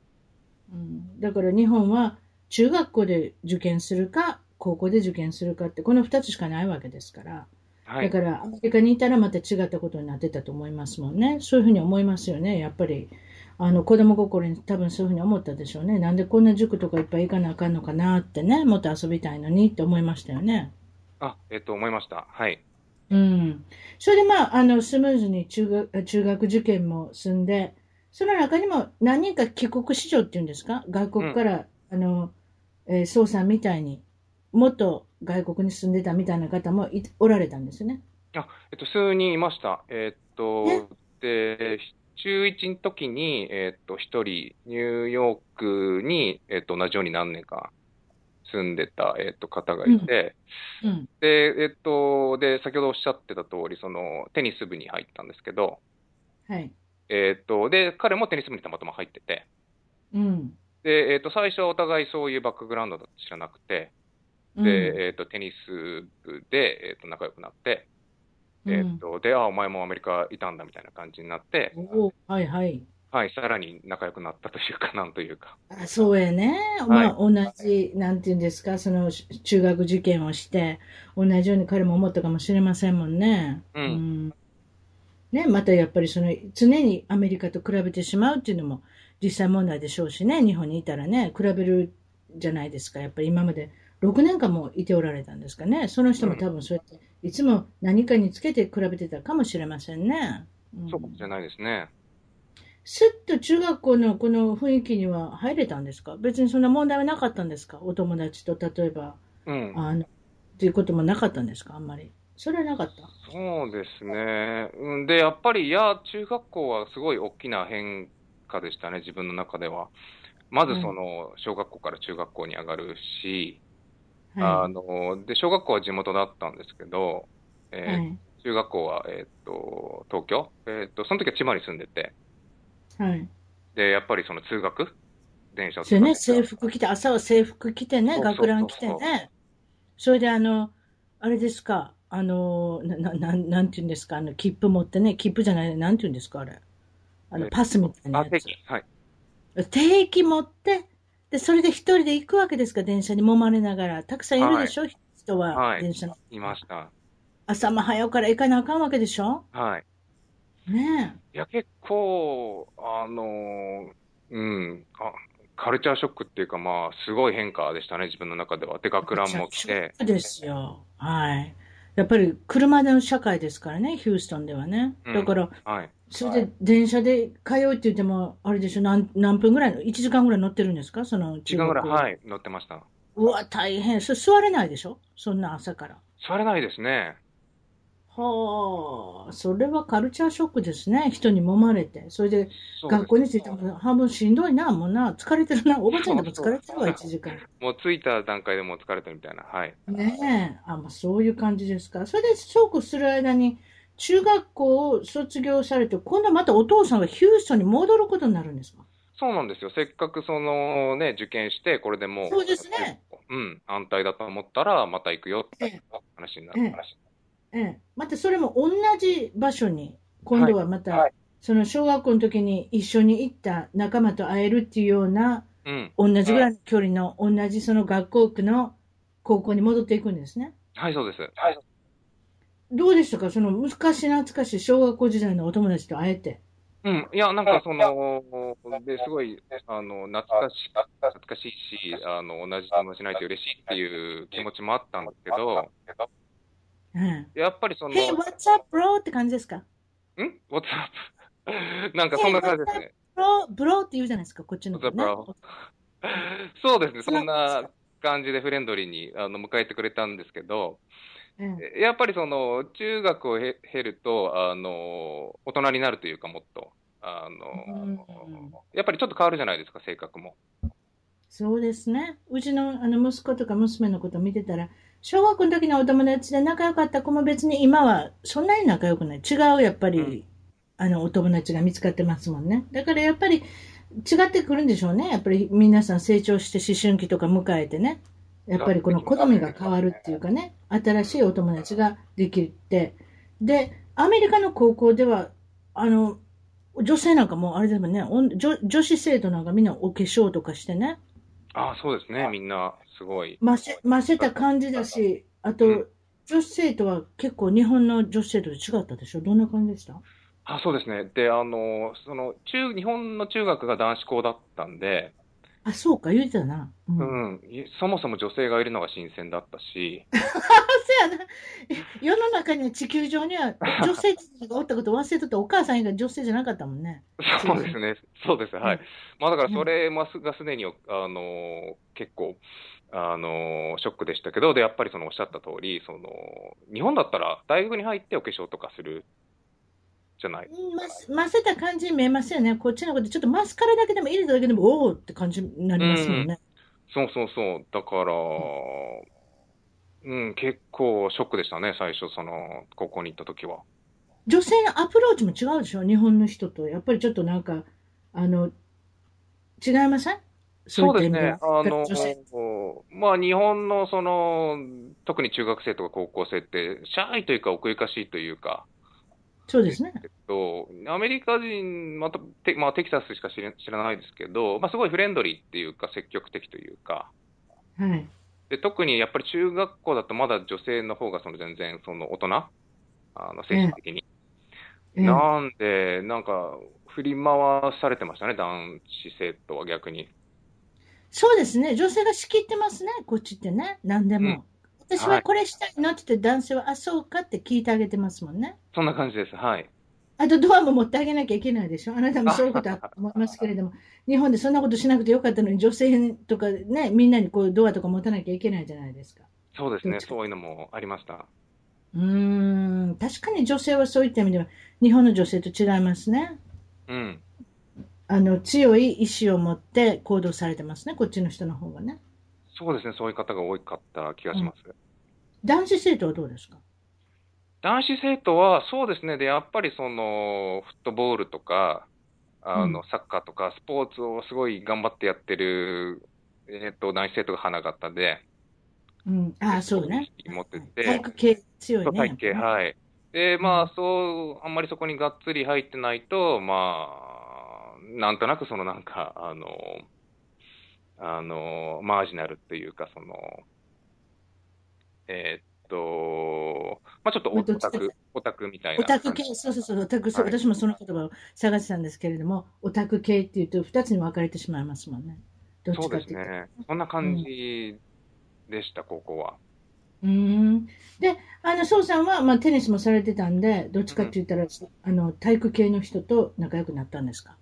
うん、だから日本は中学校で受験するか、高校で受験するかって、この2つしかないわけですから。はいだ。からアメリカにいたらまた違ったことになってたと思いますもんね。そういうふうに思いますよね。やっぱり。あの子供心に多分そういうふうに思ったでしょうね。なんでこんな塾とかいっぱい行かなあかんのかなってね。もっと遊びたいのにって思いましたよね。あ、えっ、と、思いました。はい。うん。それでまあ、あの、スムーズに中学、中学受験も済んで、その中にも何人か帰国子女っていうんですか？外国から、あの、えー、宋さんみたいに、もっと外国に住んでたみたいな方もいおられたんですね。あ、えっと、数人いました。えっと、で、中1の時に、えっと、一人、ニューヨークに、えっと、同じように何年か住んでた、えっと、方がいて、うん。で、えっと、で、先ほどおっしゃってた通り、その、テニス部に入ったんですけど、はい。えっと、で、彼もテニス部にたまたま入ってて、うん。で、えっと、最初はお互いそういうバックグラウンドだと知らなくて、うんで、えっ、と、テニス部で、えっ、と、仲良くなって、えっ、と、で、あ、お前もアメリカいたんだみたいな感じになって、はいはい。はい、さらに仲良くなったというか、なんというか。あそうやね。まあ、同じ、なんていうんですか、その、し中学受験をして、同じように彼も思ったかもしれませんもんね。うんんね、またやっぱりその、常にアメリカと比べてしまうっていうのも実際問題でしょうしね、日本にいたらね、比べるじゃないですか。やっぱり今まで6年間もいておられたんですかね。その人も多分そうやって、いつも何かにつけて比べてたかもしれませんね。うんそうかもしれないですね。すっと中学校のこの雰囲気には入れたんですか？別にそんな問題はなかったんですか？お友達と例えば、うん。あの、っていうこともなかったんですか？あんまり。それはなかった？そうですね。うんで、やっぱり、いや、中学校はすごい大きな変化でしたね、自分の中では。まず、その、小学校から中学校に上がるし、あはの、で、小学校は地元だったんですけど、い。えーはい。中学校は、えーっと、東京？えーっと、その時は千葉に住んでて、はい。で、やっぱりその通学電車をそうね、制服着て、朝は制服着てね、学ラン着てね。それであの、あれですか、あの、な、な、なんなんていうんですか、あの、切符持ってね、切符じゃない、なんていうんですか、あれ。あの、えパスみたいなあ、やつ。定期。はい。定期持って、で、それで一人で行くわけですか、電車に揉まれながら。たくさんいるでしょ、人は、はい電車の。いました。朝も早うから行かなあかんわけでしょ？はい。ねいや、結構、あのーうん、あ、カルチャーショックっていうか、まあ、すごい変化でしたね、自分の中では。で、え。学ランも来て、そうですよ。はい。やっぱり車での社会ですからね、ヒューストンではね。うんだから、はい。それで電車で通うって言っても、あれでしょ、何何分ぐらいの、1時間ぐらい乗ってるんですか？その時間ぐらい、い。はい、乗ってました。うわ、大変。それ座れないでしょ？そんな朝から。座れないですね。はあ、それはカルチャーショックですね。人に揉まれて。それで、学校に着いても半分しんどいな、もうな、疲れてるな、おばちゃんでも疲れてるわ、1時間。もう着いた段階でもう疲れてるみたいな。はい。ねえ、あ、まあ、そういう感じですか。それでそうこうする間に、中学校を卒業されて、今度はまたお父さんがヒューストンに戻ることになるんですか？そうなんですよ。せっかくそのね、受験して、これでもう、そうですね。うん、安泰だと思ったら、また行くよって話になる。ええええ。またそれも同じ場所に、今度はまた、はいその小学校の時に一緒に行った仲間と会えるっていうような、うん。同じぐらいの距離の、同じその学校区の高校に戻っていくんですね。はい、そうです。はい。どうでしたか？その昔懐かしい小学校時代のお友達と会えて。うん。いや、なんかその、で、すごい、あの、懐かし、懐かしいし、あの、同じ友達ないと嬉しいっていう気持ちもあったんですけど、うん。やっぱりその、Hey, what's up, bro? って感じですか？ん ?What's up? <laughs> なんかそんな感じですね。ブロー、ブローって言うじゃないですか、こっちの up, ね。bro? <laughs> そうですね。そんな感じでフレンドリーにあの迎えてくれたんですけど、うんやっぱりその、中学をへ経ると、あの、大人になるというか、もっと、あの、うんやっぱりちょっと変わるじゃないですか、性格も。そうですね。うちのあの息子とか娘のこと見てたら、小学校の時のお友達で仲良かった子も別に今はそんなに仲良くない。違う、やっぱり、うんあの、お友達が見つかってますもんね。だからやっぱり違ってくるんでしょうね。やっぱり皆さん成長して思春期とか迎えてね。やっぱりこの好みが変わるっていうかね。新しいお友達ができて。で、アメリカの高校では、あの、女性なんかもうあれでもね、女女子生徒なんかみんなお化粧とかしてね。ああ、そうですね、みんな、すごい。ませ、ませた感じだし、あと、うん。女子生徒は結構日本の女子生徒と違ったでしょ？どんな感じでした？あそうですね。で、あの、その、中、日本の中学が男子校だったんで、あ、そうか、言うてたな。うん。うん、いそもそも女性がいるのが新鮮だったし、あ、<laughs> そうやな。世の中には地球上には <laughs> 女性がおったこと忘れとって、お母さん以外女性じゃなかったもんね。そうですね、そうです、はい。うんまあだからそれがすでに、あの、結構、あの、ショックでしたけど、で、やっぱりそのおっしゃった通り、その、日本だったら大学に入ってお化粧とかするじゃない。うんませませた感じに見えますよね。こっちのこと、ちょっとマスカラだけでも入れただけでも、おおって感じになりますもんね。そうそうそう。だから、うん、結構ショックでしたね、最初、その、高校に行った時は。女性のアプローチも違うでしょ日本の人と。やっぱりちょっとなんか、あの、違いません？そうですね。あのまあ、日本のその、特に中学生とか高校生って、シャイというか奥ゆかしいというか、そうですね。えっと、アメリカ人、また、てまあ、テキサスしか知ら知らないですけど、まあ、すごいフレンドリーっていうか、積極的というか、はい。で特にやっぱり中学校だとまだ女性の方がその全然その大人、あの精神的に。ええなんで、なんか、振り回されてましたね、男子生徒は逆に。そうですね。女性が仕切ってますね。こっちってね。何でも。うん私はこれしたいのって言って男性は、あ、そうかって聞いてあげてますもんね。そんな感じです。はい。あとドアも持ってあげなきゃいけないでしょ。あなたもそういうことあると思いますけれども、日本でそんなことしなくてよかったのに、女性とかね、みんなにこうドアとか持たなきゃいけないじゃないですか。そうですね、そういうのもありました。うーん、確かに女性はそういった意味では、日本の女性と違いますね。うん。あの、強い意志を持って行動されてますね、こっちの人の方がね。そうですね、そういう方が多かった気がします。男子生徒はどうですか？男子生徒は、そうですね、で、やっぱりその、フットボールとか、あの、うんサッカーとか、スポーツをすごい頑張ってやってる、えっと、男子生徒が花形で、うん、ああ、そうね。持ってて体育系強いね。体型、はい。で、まあ、そう、あんまりそこにがっつり入ってないと、まあ、なんとなくそのなんか、あの、あの、マージナルっていうか、その、えーっと、まあちょっとオタク、オタクみたいな。オタク系、そうそうそう、オタク、そうはい私もその言葉を探してたんですけれども、オタク系っていうと二つに分かれてしまいますもんね。どっそうですちかっていうと。ね。そんな感じでした、高校は。うーん。で、あの、そうさんは、まあ、テニスもされてたんで、どっちかって言ったら、あの、体育系の人と仲良くなったんですか？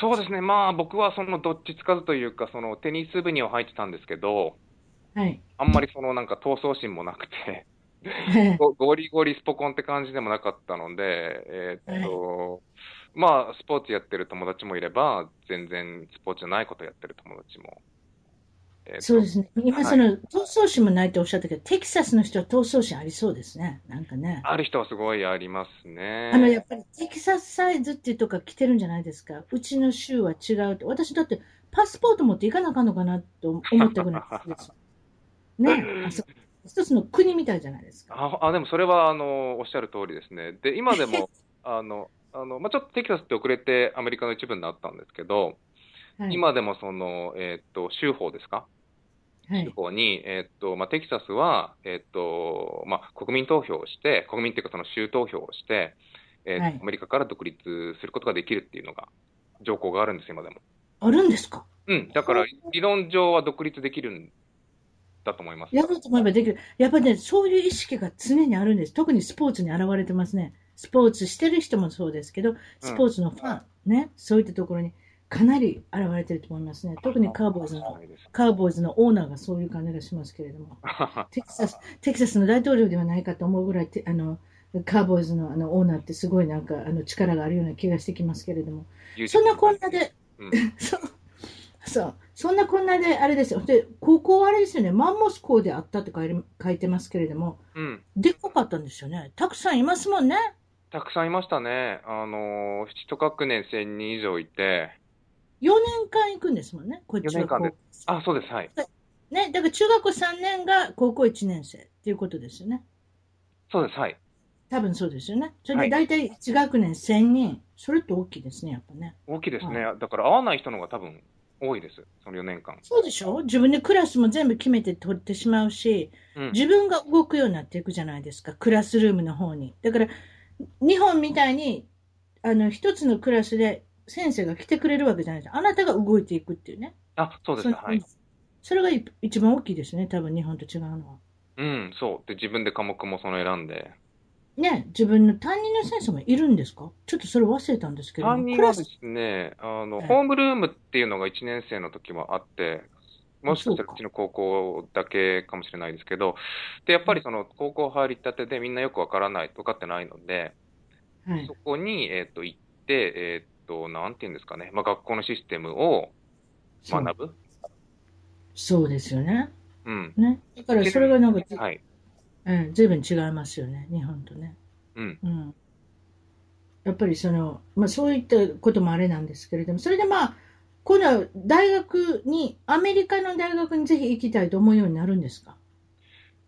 そうですね。まあ僕はそのどっちつかずというか、そのテニス部には入ってたんですけど、はい。あんまりそのなんか闘争心もなくて、<laughs> ゴゴリゴリスポコンって感じでもなかったので、えーっと、まあ、スポーツやってる友達もいれば、全然スポーツじゃないことやってる友達も。えーそうですね。今、はいその、闘争心もないとおっしゃったけど、テキサスの人は闘争心ありそうですね。なんかね。ある人はすごいありますね。あの、やっぱりテキサスサイズっていうとか来てるんじゃないですか。うちの州は違うって。私だってパスポート持っていかなあかんのかなと思ったぐらいです。ね。<laughs> あそう一つの国みたいじゃないですか。ああ、でもそれは、あの、おっしゃる通りですね。で、今でも、<laughs> あの、あの、まあ、ちょっとテキサスって遅れてアメリカの一部になったんですけど、はい。今でもその、えーっと、州法ですか？はい州。法に、えーっと、まあ、テキサスは、えーっと、まあ、国民投票をして、国民っていうかその州投票をして、えーはいアメリカから独立することができるっていうのが、条項があるんですよ、今でも。あるんですか？うん。だから、理論上は独立できるんだと思います。やろうと思えばできる。やっぱりね、そういう意識が常にあるんです。特にスポーツに現れてますね。スポーツしてる人もそうですけど、スポーツのファン、ね、そういったところにかなり現れてると思いますね。特にカーボーイズの。カーボーイズのオーナーがそういう感じがしますけれども。<laughs> テキサス、テキサスの大統領ではないかと思うぐらい、てあの、カーボーイズのあのオーナーってすごいなんかあの力があるような気がしてきますけれども。そんなこんなで、うん <laughs> そう、そう、そんなこんなであれですよ。で、高校はあれですよね、マンモス校であったって書いて書いてますけれども、うん。でっかかったんですよね。たくさんいますもんね。たくさんいましたね。あのー、一学年1000人以上いて、4年間行くんですもんね、こっちは4年間でこあ、そうです、はい。うね、だから中学校3年が高校1年生っていうことですよね。そうです、はい。多分そうですよね。それはいで大体1学年1000人。それって大きいですね、やっぱね。大きいですね。だから会わない人の方が多分多いです。その4年間。そうでしょ？自分でクラスも全部決めて取ってしまうし、うん。自分が動くようになっていくじゃないですか、クラスルームの方に。だから、日本みたいに、あの、一つのクラスで先生が来てくれるわけじゃないです。あなたが動いていくっていうね。あ、そうです、はい。それがい一番大きいですね、多分日本と違うのは。うん、そう。で、自分で科目もその選んで。ね、自分の担任の先生もいるんですか？ちょっとそれ忘れたんですけども。担任はですね、あの、はいホームルームっていうのが1年生の時はあって、もしかしたらそうちの高校だけかもしれないですけど、で、やっぱりその高校入りたてでみんなよくわからない、分かってないので、はいそ。こに、えっと、行って、えっと、なんていうんですかね、まあ、学校のシステムを学ぶ。そうですよね。うん。ね。だからそれがなんか、はい。うん、随分違いますよね、日本とね。うん。うん。やっぱりその、まあそういったこともあれなんですけれども、それでまあ、今度は大学に、アメリカの大学にぜひ行きたいと思うようになるんですか？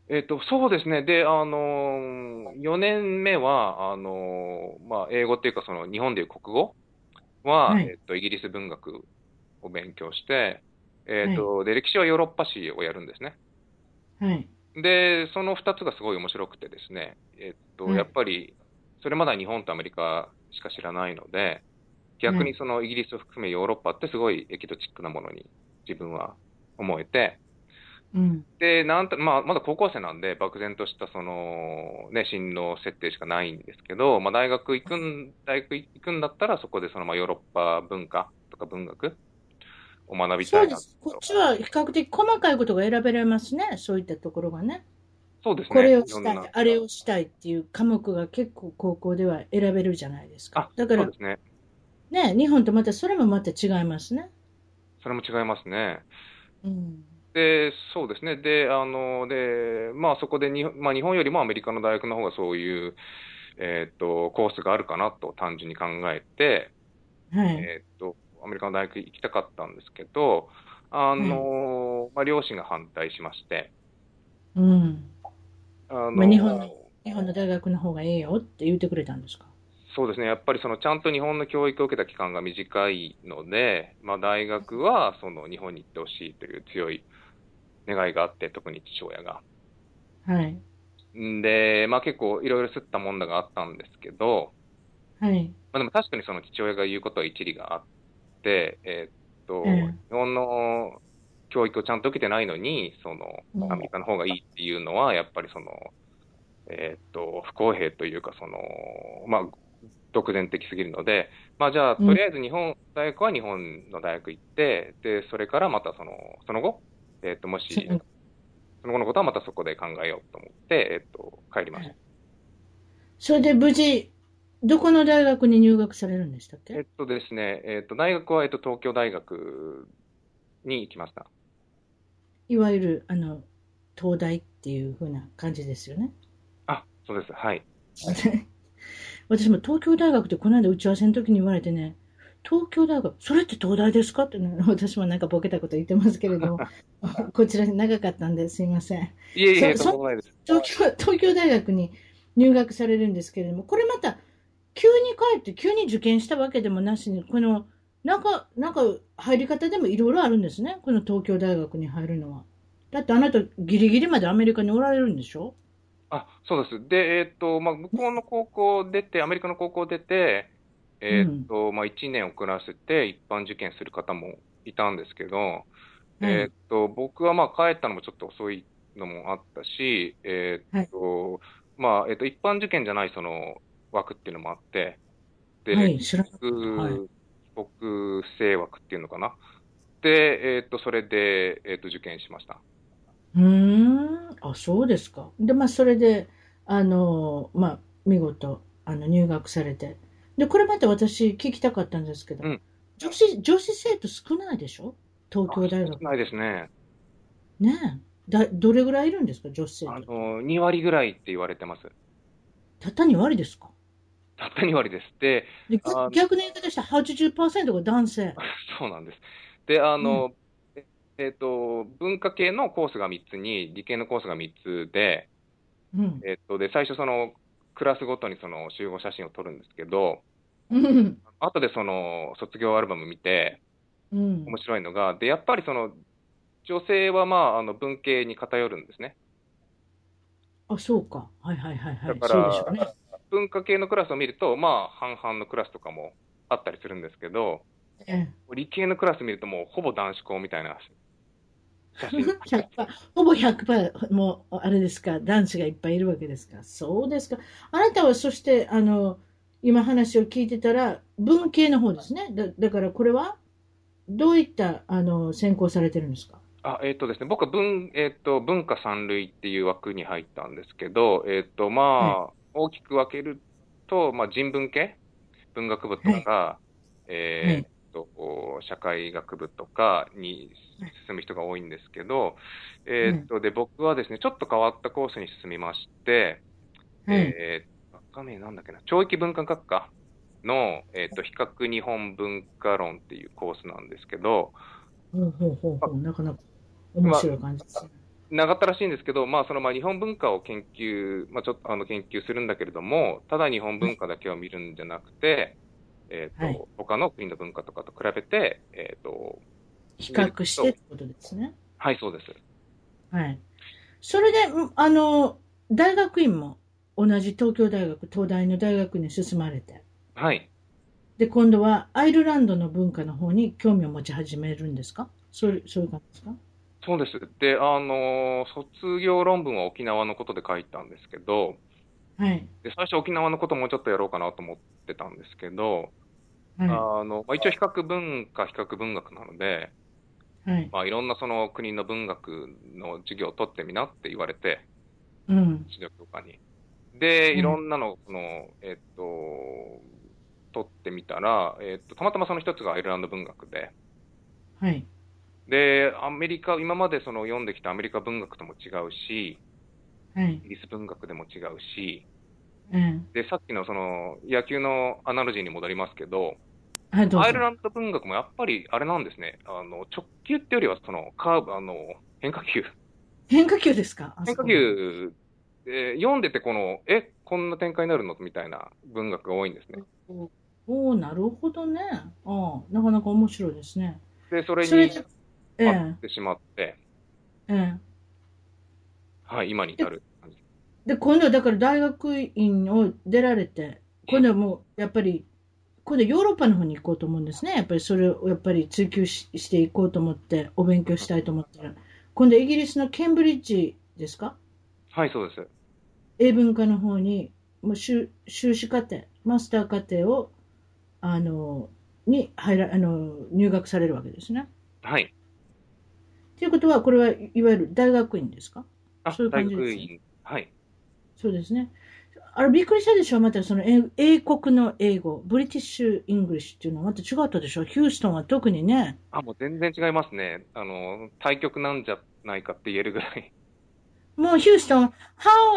えっと、そうですね。で、あの、4年目は、あの、まあ、英語っていうか、その、日本でいう国語は、はいえっと、イギリス文学を勉強して、えっと、で、歴史はヨーロッパ史をやるんですね。はい。で、その2つがすごい面白くてですね、えっと、はいやっぱり、それまだ日本とアメリカしか知らないので、逆にそのイギリスを含めヨーロッパってすごいエキゾチックなものに自分は思えて、うん。で、なんと、まあ、まだ高校生なんで、漠然とした、その、ね、進路設定しかないんですけど、まあ、大学行くん、大学行くんだったら、そこでその、まあ、ヨーロッパ文化とか文学を学びたいなそうです。こっちは比較的細かいことが選べられますね。そういったところがね。そうですね。これをしたいあれをしたいっていう科目が結構高校では選べるじゃないですかあ。、だからね。ね、日本とまたそれもまた違いますね。それも違いますね。うん。で、そうですね。で、あの、で、まあ、そこでに、まあ、日本よりもアメリカの大学の方がそういう、えっと、コースがあるかなと単純に考えて、はい。えーっと、アメリカの大学行きたかったんですけど、あの、まあ、両親が反対しまして、うん。あの、まあ日本の日本の大学の方がええよって言ってくれたんですか？そうですね、やっぱりそのちゃんと日本の教育を受けた期間が短いので、まあ、大学はその日本に行ってほしいという強い願いがあって、特に父親が。はい。んで、まあ、結構いろいろ吸ったもんだがあったんですけど、はい。まあ、でも確かにその父親が言うことは一理があって、えーっと、ええ日本の教育をちゃんと受けてないのに、そうんの、アメリカの方がいいっていうのは、やっぱりその、えーっと、不公平というか、その、まあ、独善的すぎるので、まあ、じゃあ、うんとりあえず日本、大学は日本の大学行って、で、それからまたその、その後、えーっと、もし、うんその後のことはまたそこで考えようと思って、えーっと、帰りました。それで無事、どこの大学に入学されるんでしたっけ？えっとですね、えっと、大学は、えっと、東京大学に行きました。いわゆる、あの、東大っていう風な感じですよね？あ、そうです。はい。<laughs> 私も東京大学ってこの間打ち合わせの時に言われてね、東京大学、それって東大ですか？って、ね、<laughs> 私もなんかボケたこと言ってますけれども、<laughs> こちらに長かったんですいません。いえいえ、そとんないです。東京、東京大学に入学されるんですけれども、これまた、急に帰って急に受験したわけでもなしに、この、なんか、なんか入り方でもいろいろあるんですね？この東京大学に入るのは。だってあなたギリギリまでアメリカにおられるんでしょ？あ、そうです。で、えっと、まあ、向こうの高校出て、アメリカの高校出て、えっと、まあ、1年遅らせて一般受験する方もいたんですけど、えっと、僕はまあ、帰ったのもちょっと遅いのもあったし、えっと、まあ、えっと、一般受験じゃないその枠っていうのもあって、で、はい。僕、はい。僕生枠っていうのかな？で、えっと、それで、えっと、受験しました。うーん、あ、そうですか。で、まあ、それで、あの、まあ、見事、あの、入学されて。で、これまた私聞きたかったんですけど、うん女子、女子生徒少ないでしょ？東京大学。ないですね。ねえ。だ、どれぐらいいるんですか？女子生徒。あの、2割ぐらいって言われてます。たった2割ですか？たった2割です。で、で逆の言い方したら80%が男性。<laughs> そうなんです。で、あの、ええっと、文化系のコースが3つに、理系のコースが3つで、うん。えっと、で、最初その、クラスごとにその集合写真を撮るんですけど、うん。後でその、卒業アルバム見て、うん。面白いのが、で、やっぱりその、女性はまあ、あの、文系に偏るんですね。あ、そうか。はいはいはいはい。だからそうでしょうね。文化系のクラスを見ると、まあ、半々のクラスとかもあったりするんですけど、え理系のクラス見るともうほぼ男子校みたいな写真。<laughs> 100%ほぼ100%もうあれですか男子がいっぱいいるわけですかそうですかあなたはそしてあの今話を聞いてたら文系の方ですね。だだからこれはどういったあの専攻されてるんですか？あ、えっ、とですね、僕は文、えっ、と、文化三類っていう枠に入ったんですけど、えっ、と、まあ、大きく分けると、まあ、人文系？文学部とか、えっ、と、社会学部とかに進む人が多いんですけど、えっ、と、で、僕はですね、ちょっと変わったコースに進みまして、はい。えー、学科名なんだっけな、教育文化学科の、えっ、と、比較日本文化論っていうコースなんですけど、ほうほうほうほう。なかなか面白い感じですね。長ったらしいんですけど、まあ、そのまあ日本文化を研究、まあ、ちょっとあの研究するんだけれども、ただ日本文化だけを見るんじゃなくて、えっ、と、はい他の国の文化とかと比べて、えっ、と、比較してってことですね。はい、そうです。はい。それで、うんあの、大学院も同じ東京大学、東大の大学に進まれて、はい。で、今度はアイルランドの文化の方に興味を持ち始めるんですか？そうそういう感じですか？そうです。で、あの、卒業論文は沖縄のことで書いたんですけど、はい。で、最初沖縄のこともうちょっとやろうかなと思ってたんですけど、はあの、まあ、一応比較文化、比較文学なので、い。はい。まあ、いろんなその国の文学の授業を取ってみなって言われて、うん。指導教科に。で、うんいろんなの、その、えっと、取ってみたら、えっと、たまたまその一つがアイルランド文学で、はい。で、アメリカ、今までその読んできたアメリカ文学とも違うし、はいイ。ギリス文学でも違うし、うん。で、さっきのその野球のアナロジーに戻りますけど、はい、ど。アイルランド文学もやっぱりあれなんですね、あの直球ってよりはそのカーブ、あの変化球、変化球ですか？あ変化球、えー読んでてこの、え、こんな展開になるの？みたいな文学が多いんですね。おおーなるほどね。ああ、なかなか面白いですね。で、それにえ合えってしまって、ええ。はい、今に至る感じ。で、今度はだから大学院を出られて、今度はもうやっぱり、今度はヨーロッパの方に行こうと思うんですね。やっぱりそれをやっぱり追求ししていこうと思って、お勉強したいと思ったら、今度はイギリスのケンブリッジですか？はい、そうです。英文科の方に、もう修修士課程、マスター課程を、あの、に入ら、あの、入学されるわけですね。はい。ということは、これはいわゆる大学院ですか？あ、そういう感じです大学院。はい。そうですね。あれ、びっくりしたでしょ？またその英英国の英語、 British English っていうのはまた違ったでしょ？ヒューストンは特にね。あ、もう全然違いますね。あの、対極なんじゃないかって言えるぐらい。もうヒューストン、How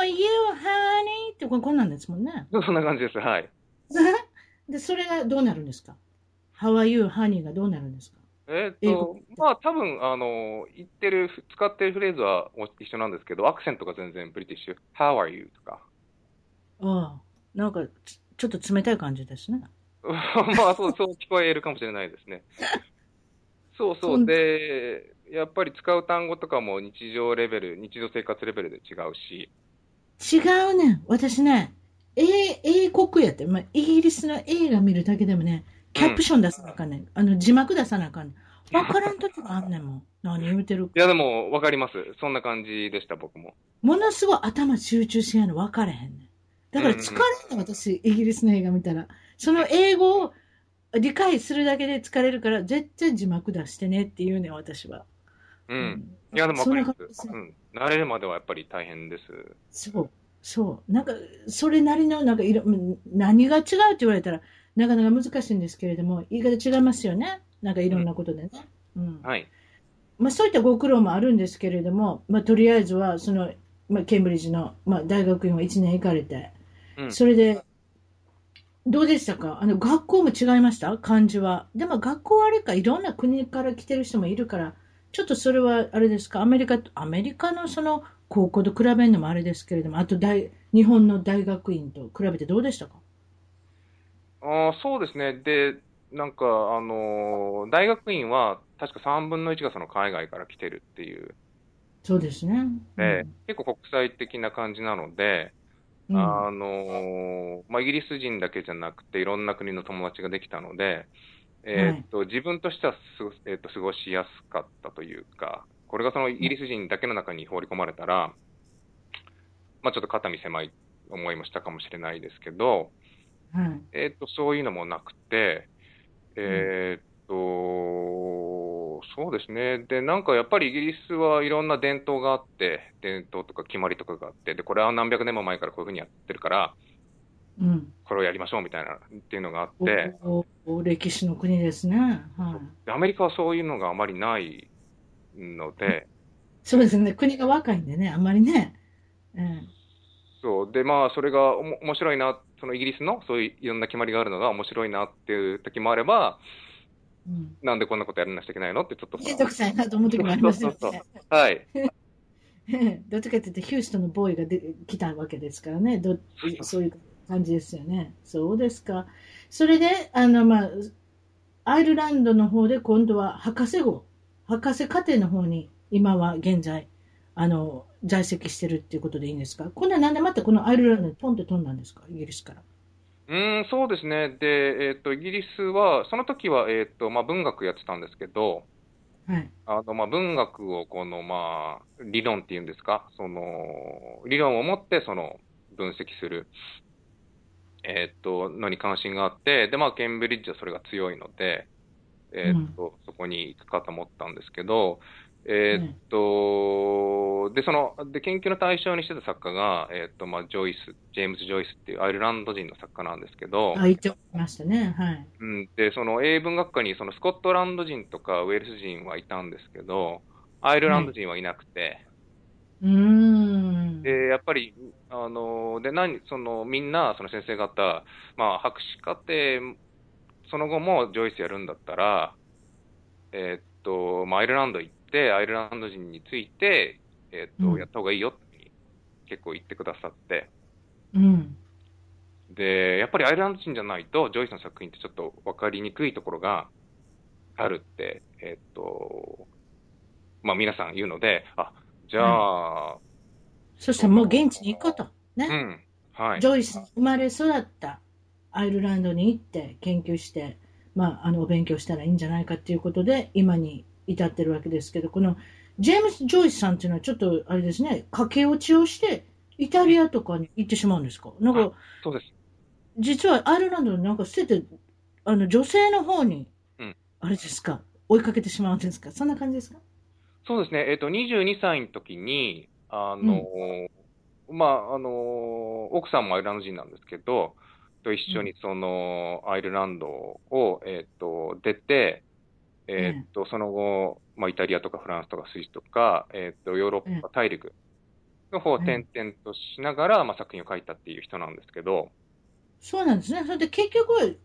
are you, honey? ってここんなんですもんね。そんな感じです。はい。<laughs> で、それがどうなるんですか ?How are you, honey? がどうなるんですか？えーっとまあ多分、あの、言ってる、使ってるフレーズは一緒なんですけど、アクセントが全然ブリティッシュ。How are you? とか。ああ、なんかちちょっと冷たい感じですね。<laughs> まあそう、そう聞こえるかもしれないですね。そうそう。<laughs> で、やっぱり使う単語とかも日常レベル、日常生活レベルで違うし。違うねん。私ね、英、英国やって、まあ、イギリスの映画見るだけでもね、キャプション出さなあかんねん。あの、字幕出さなあかんねん。わからん時があんねんもん。<laughs> 何言うてるいやでも、わかります。そんな感じでした、僕も。ものすごい頭集中しやんの分かれへんねん。だから疲れんの、私、イギリスの映画見たら。その英語を理解するだけで疲れるから、絶対字幕出してねって言うねん、私は。うん。いやでもわかりますす。うん。慣れるまではやっぱり大変です。そう、そう。なんか、それなりの、なんかいろ、うん何が違うって言われたら、なかなか難しいんですけれども、言い方違いますよね。なんかいろんなことでね。うん。はい。まあそういったご苦労もあるんですけれども、まあとりあえずは、その、まあケンブリッジの、まあ大学院を1年行かれて、うん。それで、どうでしたか？あの、学校も違いました？漢字は。でも学校はあれか、いろんな国から来てる人もいるから、ちょっとそれはあれですか？アメリカと、アメリカのその高校と比べるのもあれですけれども、あと大、日本の大学院と比べてどうでしたか？あーそうですね。で、なんか、あのー大学院は確か3分の1がその海外から来てるっていう、そうですね。で結構国際的な感じなので、うん。あのーまあ、イギリス人だけじゃなくて、いろんな国の友達ができたので、えーっと自分としてはす、えーっと過ごしやすかったというか、これがそのイギリス人だけの中に放り込まれたら、まあ、ちょっと肩身狭い思いもしたかもしれないですけど、はい。えーっとそういうのもなくて、えーっと、そうですね。で、なんかやっぱりイギリスはいろんな伝統があって、伝統とか決まりとかがあって、で、これは何百年も前からこういうふうにやってるから、うん。これをやりましょうみたいなっていうのがあって、歴史の国ですね。はい。でアメリカはそういうのがあまりないので、<laughs> そうですね。国が若いんでね、あんまりね。うん。そう。で、まあ、それがおも面白いな、そそのイギリスのそういういろんな決まりがあるのが面白いなっていう時もあれば、うん。なんでこんなことやらなきゃいけないのってちょっとめんどくさいなと思う時もありますよそうそうね。はい。<laughs> どっちかっていうと、ヒューストンのボーイがで来たわけですからね。どそういう感じですよね。そうですか。それで、あの、まあ、アイルランドの方で今度は博士号、博士課程の方に今は現在、あの、在籍してるっていうことでいいんですか？今度はなんでまたこのアイルランドにポンって飛んだんですか？イギリスから。うーん、そうですね。で、えっと、イギリスは、その時は、えっと、まあ、文学やってたんですけど、はい。あの、まあ、文学を、この、まあ、理論っていうんですか、その、理論を持って、その、分析する、えっと、のに関心があって、で、まあ、ケンブリッジはそれが強いので、えっと、そこに行くかと思ったんですけど、えっと、で、その、で、研究の対象にしてた作家が、えっと、まあ、ジョイス、ジェームズ・ジョイスっていうアイルランド人の作家なんですけど、あ、言ってましたね。はい。うん、で、その英文学科にそのスコットランド人とかウェールズ人はいたんですけど、アイルランド人はいなくて、うーん。で、やっぱり、あの、で、何、その、みんな、その先生方、まあ、博士課程、その後もジョイスやるんだったら、えーっと、まあ、アイルランド行って、アイルランド人について、えーっと、うん。やった方がいいよって結構言ってくださって、うん。で、やっぱりアイルランド人じゃないと、ジョイスの作品ってちょっと分かりにくいところがあるって、えっと、まあ皆さん言うので、あ、じゃあ、そしたらもう現地に行こうと。ね。うん、はいジ。ョイスに生まれ育ったアイルランドに行って研究して、まあ、あのお勉強したらいいんじゃないかっていうことで今に至ってるわけですけどこのジェームス・ジョイスさんっていうのはちょっとあれですね駆け落ちをしてイタリアとかに行ってしまうんですか？なんかそうです。実はアイルランドになんか捨ててあの女性の方に、うんあれですか？追いかけてしまうんですか？そんな感じですか？そうですね。えっと、22歳の時に、あの、まあ、あの、奥さんもアイルランド人なんですけど、と一緒にその、アイルランドを、えっと、出て、えっと、その後、まあ、イタリアとかフランスとかスイスとか、えっと、ヨーロッパ大陸の方を転々としながら、まあ、作品を書いたっていう人なんですけど、そうなんですね。それで結局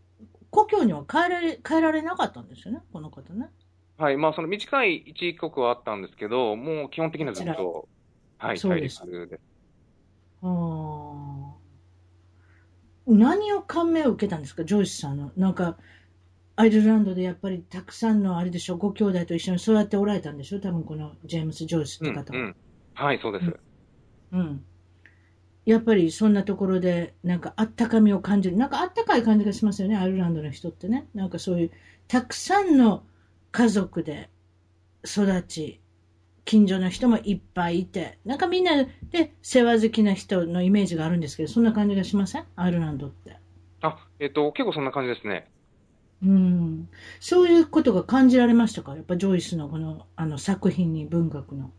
故郷には帰られ帰られなかったんですよね？この方ね。はい、まあ、その短い一時帰国はあったんですけど、もう基本的にはずっと、はい、大そうです。あー何を感銘を受けたんですか、ジョイスさんの。なんか、アイルランドでやっぱりたくさんのあれでしょ、ご兄弟と一緒に育っておられたんでしょ、多分このジェームス・ジョイスっうん、て方は。うん。はい、そうです。うん。やっぱりそんなところで、なんかあったかみを感じる。なんかあったかい感じがしますよね、アイルランドの人ってね。なんかそういう、たくさんの家族で育ち、近所の人もいっぱいいて、なんかみんなで世話好きな人のイメージがあるんですけど、そんな感じがしません？アイルランドって。あ、えっと、結構そんな感じですね。うん。そういうことが感じられましたか？やっぱジョイスのこのあの作品に文学の。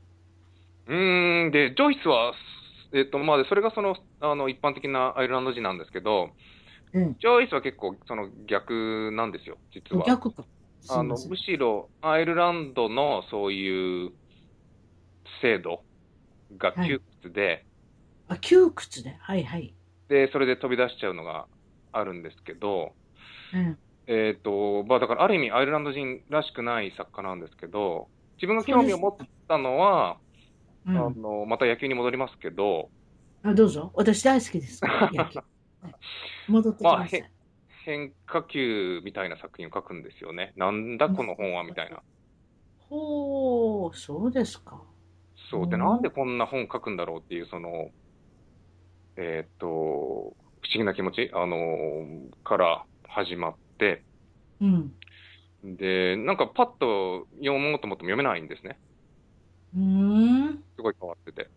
うーん、で、ジョイスは、えっと、まあ、でそれがその、あの、一般的なアイルランド人なんですけど、うん。ジョイスは結構、その逆なんですよ、実は。逆か。あの、むしろ、アイルランドのそういう制度が窮屈で、あ、窮屈で。はいはい。で、それで飛び出しちゃうのがあるんですけど、うん。えっと、まあ、だからある意味アイルランド人らしくない作家なんですけど、自分が興味を持ったのは、うんあの、また野球に戻りますけど、あ、どうぞ。私大好きです。<laughs> 戻ってきました。まあ変化球みたいな作品を書くんですよね。なんだこの本はみたいな。ほう、そうですか。そう。で、うんなんでこんな本書くんだろうっていう、その、えーっと、不思議な気持ち、あのーから始まって、うん。で、なんかパッと読もうと思っても読めないんですね。うーん。すごい変わってて。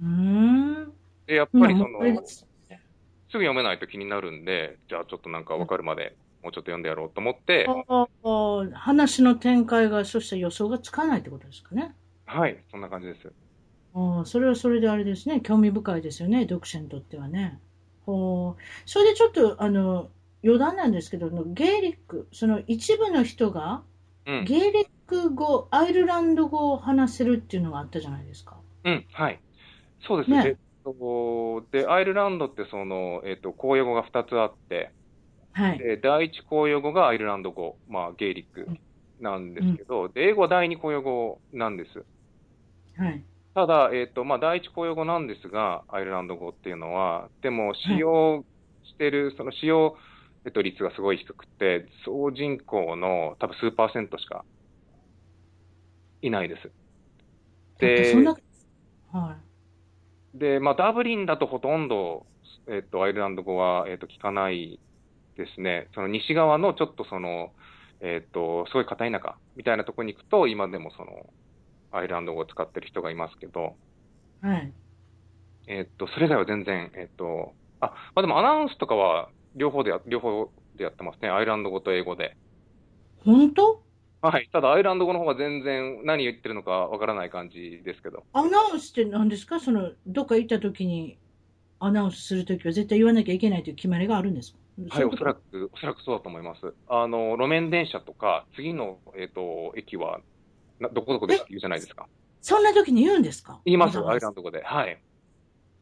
うーん。で、やっぱりその、すぐ読めないと気になるんで、じゃあちょっとなんかわかるまで、もうちょっと読んでやろうと思って、ああ話の展開が、そして予想がつかないってことですかね。はい、そんな感じです。ああそれはそれであれですね、興味深いですよね、読者にとってはね。ほうそれでちょっとあの余談なんですけど、ゲーリック、その一部の人がうん、ゲーリック語、アイルランド語を話せるっていうのがあったじゃないですか。うん、はい。そうですねでアイルランドってその、えっと、公用語が2つあって、はい。で、第一公用語がアイルランド語、まあ、ゲイリックなんですけど、で、英語は第二公用語なんです。はい。ただ、えっ、と、まあ、第一公用語なんですが、アイルランド語っていうのは、でも、使用してる、その使用、えっと、率がすごい低くて、総人口の多分数パーセントしかいないです。ではで、まあ、ダブリンだとほとんど、えっと、アイルランド語は、えっと、聞かないですね。その西側のちょっとその、えっと、すごい片田舎みたいなところに行くと、今でもその、アイルランド語を使ってる人がいますけど、い。はい。えっと、それ以外は全然、えっと、あ、まあ、でもアナウンスとかは両方でや、両方でやってますね。アイルランド語と英語で。本当？はい。ただ、アイルランド語の方が全然何言ってるのかわからない感じですけど。アナウンスって何ですか？その、どっか行った時にアナウンスするときは絶対言わなきゃいけないという決まりがあるんですか？はい、おそらく。く、おそらくそうだと思います。あの、路面電車とか、次の、えっと、駅は、などこどこですって言うじゃないですか。そんな時に言うんですか？言いますよ、わざわざアイルランド語で。はい。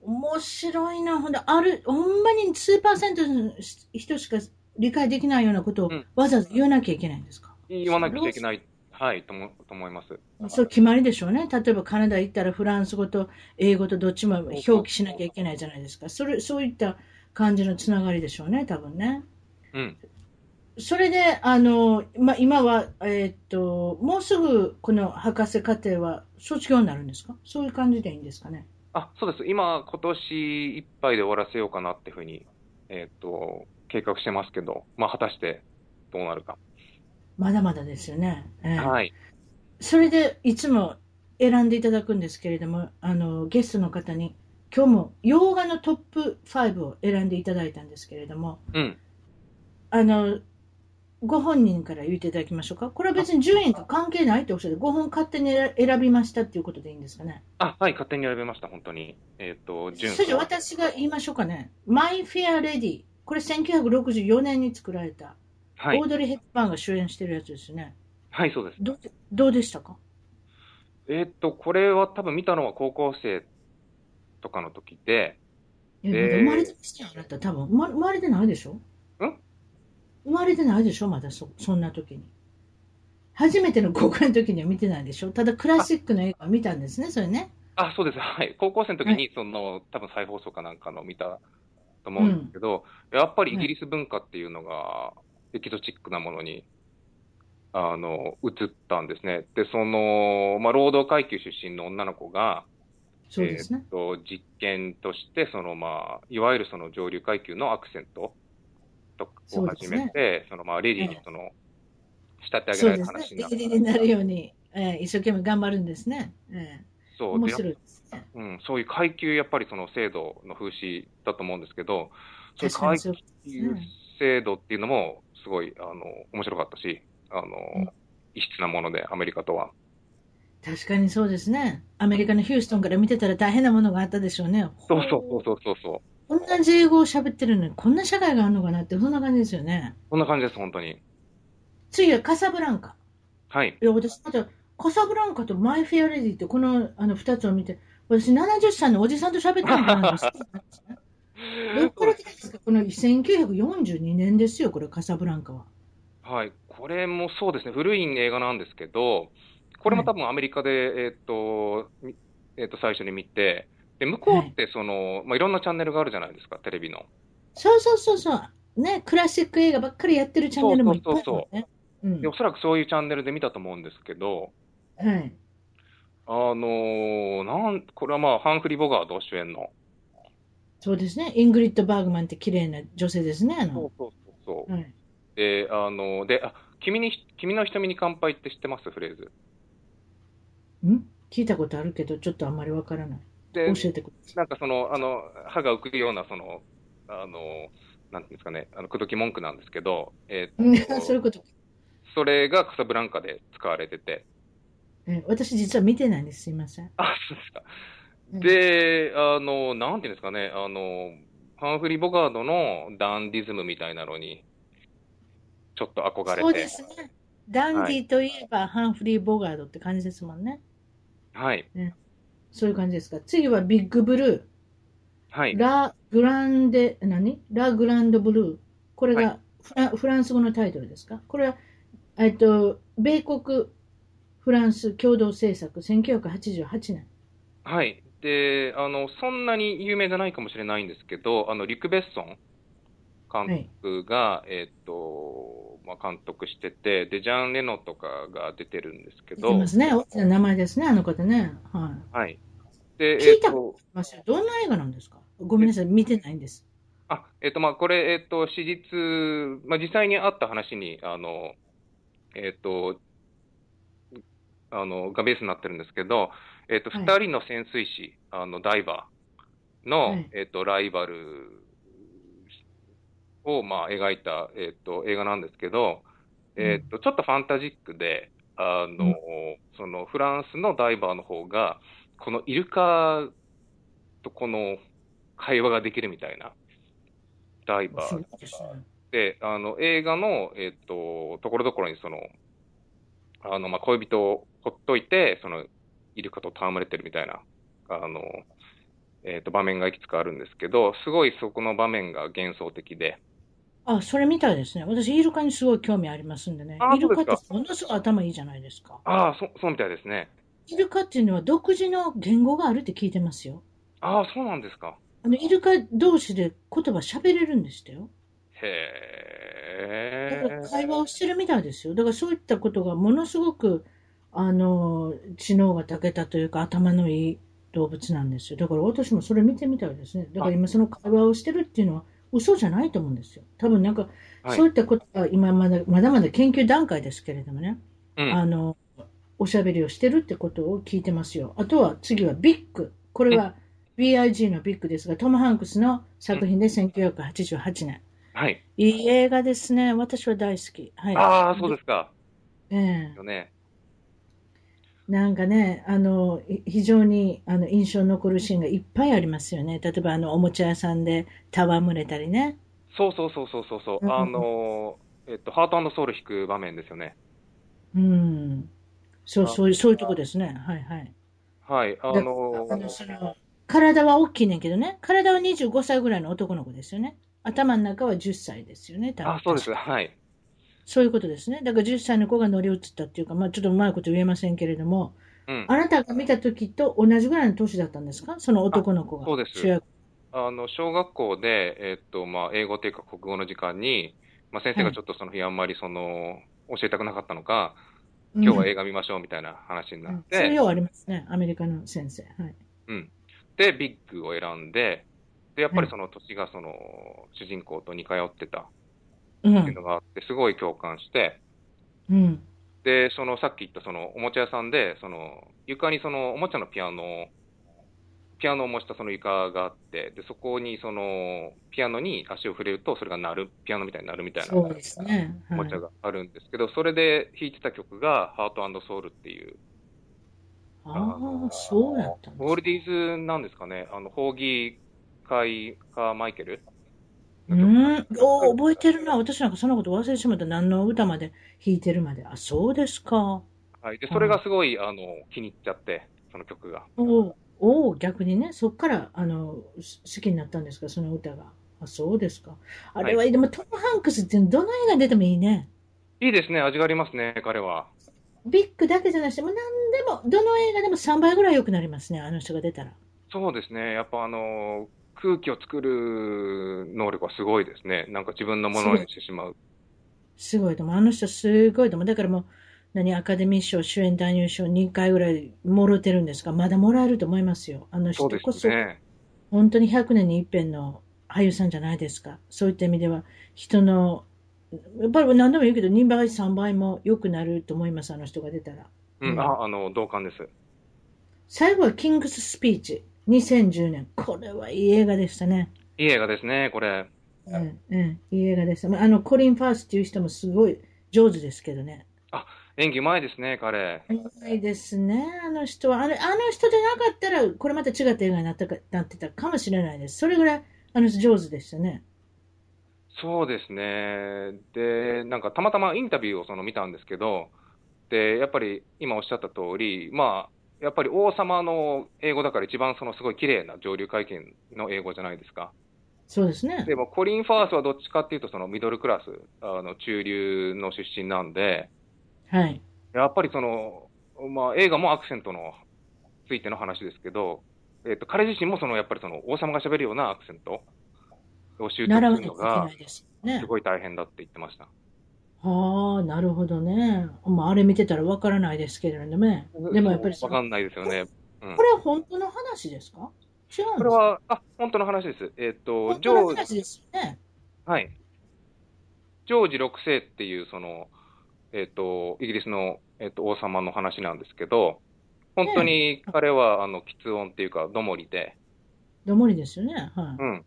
面白いな。ほんで、ある、ほんまに数パーセントの人しか理解できないようなことをうんわざわざ言わなきゃいけないんですか、言わなくちゃいけない、はい、とも、と思います。そう決まりでしょうね。例えばカナダ行ったらフランス語と英語とどっちも表記しなきゃいけないじゃないですか。それ、そういった感じのつながりでしょうね、多分ね。うん。それで、あの、まあ、今は、えーっと、もうすぐこの博士課程は卒業になるんですか？そういう感じでいいんですかね？あ、そうです。今、今年いっぱいで終わらせようかなっていうふうに、えっと、計画してますけど、まあ、果たしてどうなるか。まだまだですよね。ええはい。それで、いつも選んでいただくんですけれども、あの、ゲストの方に、今日も洋画のトップ5を選んでいただいたんですけれども、うん。あの、ご本人から言っていただきましょうか。これは別に順位と関係ないっておっしゃって、5本勝手に選選びましたっていうことでいいんですかね。あ、はい、勝手に選べました、本当に。えっと、順それじゃ私が言いましょうかね。マイ・フェア・レディ。これ1964年に作られた、はいオードリー・ヘップバーンが主演してるやつですよね。はい、そうです。どうどうでしたか？えっと、これは多分見たのは高校生とかの時で、いやえー生まれてますよ、あなた。多分生ま生まれてないでしょ？ん生まれてないでしょ？まだそそんな時に。初めての公開の時には見てないでしょ？ただクラシックの映画を見たんですね、それね。あ、そうです。はい。高校生の時に、その、多分再放送かなんかの見たと思うんですけど、やっぱりイギリス文化っていうのが、エキゾチックなものに、あの、移ったんですね。で、その、まあ、労働階級出身の女の子が、そうですねえ。ーっと、実験として、その、まあ、いわゆるその上流階級のアクセントとを始めて、その、まあ、レディーにその、仕立て上げられる話。になっレディーになるように、えー一生懸命頑張るんですね。えーそう。で面白いですね。うん、そういう階級、やっぱりその制度の風刺だと思うんですけど、そういう階級ね。制度っていうのも、すごい、あの、面白かったし、あの、うん異質なもので、アメリカとは。確かにそうですね。アメリカのヒューストンから見てたら大変なものがあったでしょうね。そうそうそうそうそう。こんな英語を喋ってるのに、こんな社会があるのかなって、そんな感じですよね。こんな感じです、本当に。次はカサブランカ。はい。いや、私、また、カサブランカとマイ・フェア・レディって、このあの2つを見て、私、70歳のおじさんと喋ってるのかなって。どっから来たんですか？この1942年ですよ、これ、カサブランカは。はい。これもそうですね、古い映画なんですけど、これも多分アメリカで、えっと、みえっと、最初に見て、で、向こうってその、まあ、いろんなチャンネルがあるじゃないですか、テレビの。そうそうそうそう。ね、クラシック映画ばっかりやってるチャンネルもいっぱいあるもんね。うんで、おそらくそういうチャンネルで見たと思うんですけど、はい。あのーなん、これはまあ、ハンフリー・ボガード主演の。そうですね。イングリッド・バーグマンって綺麗な女性ですね。あのそうそうそうそう。はい、で、あの、で、あ、君に、君の瞳に乾杯って知ってます？フレーズ。ん？聞いたことあるけど、ちょっとあんまりわからない。で、教えてください。なんかその、あの、歯が浮くような、その、あの、なんていうんですかね、あの、口説き文句なんですけど、えうんー <laughs> そういうこと。それがカサブランカで使われてて。え私実は見てないんです。すいません。あ、そうですか。うんで、あの、なんていうんですかね、あの、ハンフリー・ボガードのダンディズムみたいなのに、ちょっと憧れて。そうですね。ダンディといえば、ハンフリー・ボガードって感じですもんね。はい。そういう感じですか？次はビッグブルはい。ラ・グランデ、何？ラ・グランド・ブルー。これがフラ,、フランス語のタイトルですか？これは、えっと、米国、フランス共同制作、1988年。はい。で、あの、そんなに有名じゃないかもしれないんですけど、あの、リュク・ベッソン監督が、えっと、まあ、監督してて、で、ジャン・レノとかが出てるんですけど出てま、すね。大きな名前ですね、あの方ね。はい。はい。で、聞いたえっと、ますよどんな映画なんですか？ごめんなさい、見てないんです。あ、えっと、まあ、これ、えっと、史実、まあ、実際にあった話に、あの、えっと、あの、がベースになってるんですけど、えっと、はい二人の潜水士、あの、ダイバーの、はいえっと、ライバルを、まあ、描いた、えっと、映画なんですけど、えっと、ちょっとファンタジックで、あの、うん。その、フランスのダイバーの方が、このイルカとこの会話ができるみたいな、ダイバーであの、映画の、えっと、ところどころにその、あの、まあ、恋人をほっといて、その、イルカと戯れてるみたいな、あの、えっと、場面がいくつかあるんですけど、すごいそこの場面が幻想的で、あ、それみたいですね。私、イルカにすごい興味ありますんでね。あイルカってものすごい頭いいじゃないですか。ああ、そ、そうみたいですね。イルカっていうのは独自の言語があるって聞いてますよ。ああ、そうなんですか。あの、イルカ同士で言葉喋れるんですよ。へだからえ。会話をしてるみたいですよ。だからそういったことがものすごく、あの、知能が長けたというか頭のいい動物なんですよ。だから私もそれ見てみたいですね。だから今その会話をしてるっていうのは嘘じゃないと思うんですよ。多分なんか、はいそういったことが今まだまだまだ研究段階ですけれどもね。うん。あの、おしゃべりをしてるってことを聞いてますよ。あとは次はビッグ。これは BIG のビッグですが、トム・ハンクスの作品で1988年。はい。いい映画ですね。私は大好き。はい。ああ、そうですか。ええよね。なんかね、あの、い非常にあの印象に残るシーンがいっぱいありますよね。例えば、あの、おもちゃ屋さんで戯れたりね。そうそうそうそうそうそう。うんあの、えっと、ハートソウル弾く場面ですよね。うん。そう、あそういう、そういうとこですね。はいはい。はい。あだのあのその体は大きいねんけどね。体は25歳ぐらいの男の子ですよね。頭の中は10歳ですよね。多分あ、そうです。はい。そういうことですね。だから10歳の子が乗り移ったっていうか、まあちょっとうまいこと言えませんけれども、うん。あなたが見た時と同じぐらいの年だったんですか？その男の子が。そうです。あの、小学校で、えっと、まあ、英語というか国語の時間に、まあ、先生がちょっとその日あんまりその、教えたくなかったのか、今日は映画見ましょうみたいな話になっうん、それて、ようありますね。アメリカの先生。はい。うん。で、ビッグを選んで、で、やっぱりその年がその、主人公と似通ってたうん。っていうのがあって、すごい共感して、うん。で、そのさっき言ったそのおもちゃ屋さんで、その床にそのおもちゃのピアノを、ピアノを模したその床があって、で、そこにそのピアノに足を触れると、それが鳴る、ピアノみたいになるみたいなそうですね。おはい。もちゃがあるんですけど、それで弾いてた曲が、ハートソウルっていう、ああ、そうやったんですオールディーズなんですかね、あの、ホーギー・カイ・カー・マイケルうん。お覚えてるな。私なんかそんなこと忘れてしまった。何の歌まで弾いてるまで。あ、そうですか。はい。で、それがすごい、あの、気に入っちゃって、その曲が。おお逆にね、そっから、あの、す好きになったんですか、その歌が。あ、そうですか。あれは、でもトム・ハンクスってどの映画に出てもいいね。いいですね、味がありますね、彼は。ビッグだけじゃなくて、もう何でも、どの映画でも3倍ぐらい良くなりますね、あの人が出たら。そうですね。やっぱあの、空気を作る能力はすごいですね。なんか自分のものにしてしまう。すごいと思う。あの人すごいと思う。だからもう、何、アカデミー賞、主演男優賞2回ぐらいもろてるんですが、まだもらえると思いますよ。あの人そうでこそ、すね。本当に100年に一遍の俳優さんじゃないですか。そういった意味では、人の、やっぱり何でも言うけど、2倍、3倍も良くなると思います、あの人が出たら。うん、うんあ、あの、同感です。最後はキングススピーチ、2010年。これはいい映画でしたね。いい映画ですね、これ。うん、うん、いい映画でした。まああの、コリン・ファースっていう人もすごい上手ですけどね。演技うまいですね、彼。うまいですね、あの人は。あのあの人でなかったら、これまた違った映画になったかなってたかもしれないです。それぐらい、あの人上手でしたね。そうですね。で、なんかたまたまインタビューをその見たんですけど、で、やっぱり今おっしゃった通り、まあ、やっぱり王様の英語だから一番そのすごい綺麗な上流階級の英語じゃないですか。そうですね。でもコリン・ファースはどっちかっていうとそのミドルクラス、あの中流の出身なんで、はい。やっぱりその、まあ映画もアクセントのついての話ですけど、えっ、と、彼自身もそのやっぱりその王様が喋るようなアクセントを習得するのがす。ごい大変だって言ってました。はあ、なるほどね。まあ、あれ見てたらわからないですけれどね。でもやっぱりわかんないですよね。うんこれは本当の話ですか？違うんですか？これは、あ、本当の話です。えっ、と、本ジョージ、当の話ですよね。はい。ジョージ6世っていう、その、えっ、と、イギリスの、えっ、と、王様の話なんですけど、本当に彼は、あの、喫音っていうか、どもりで、どもりですよね。はうん。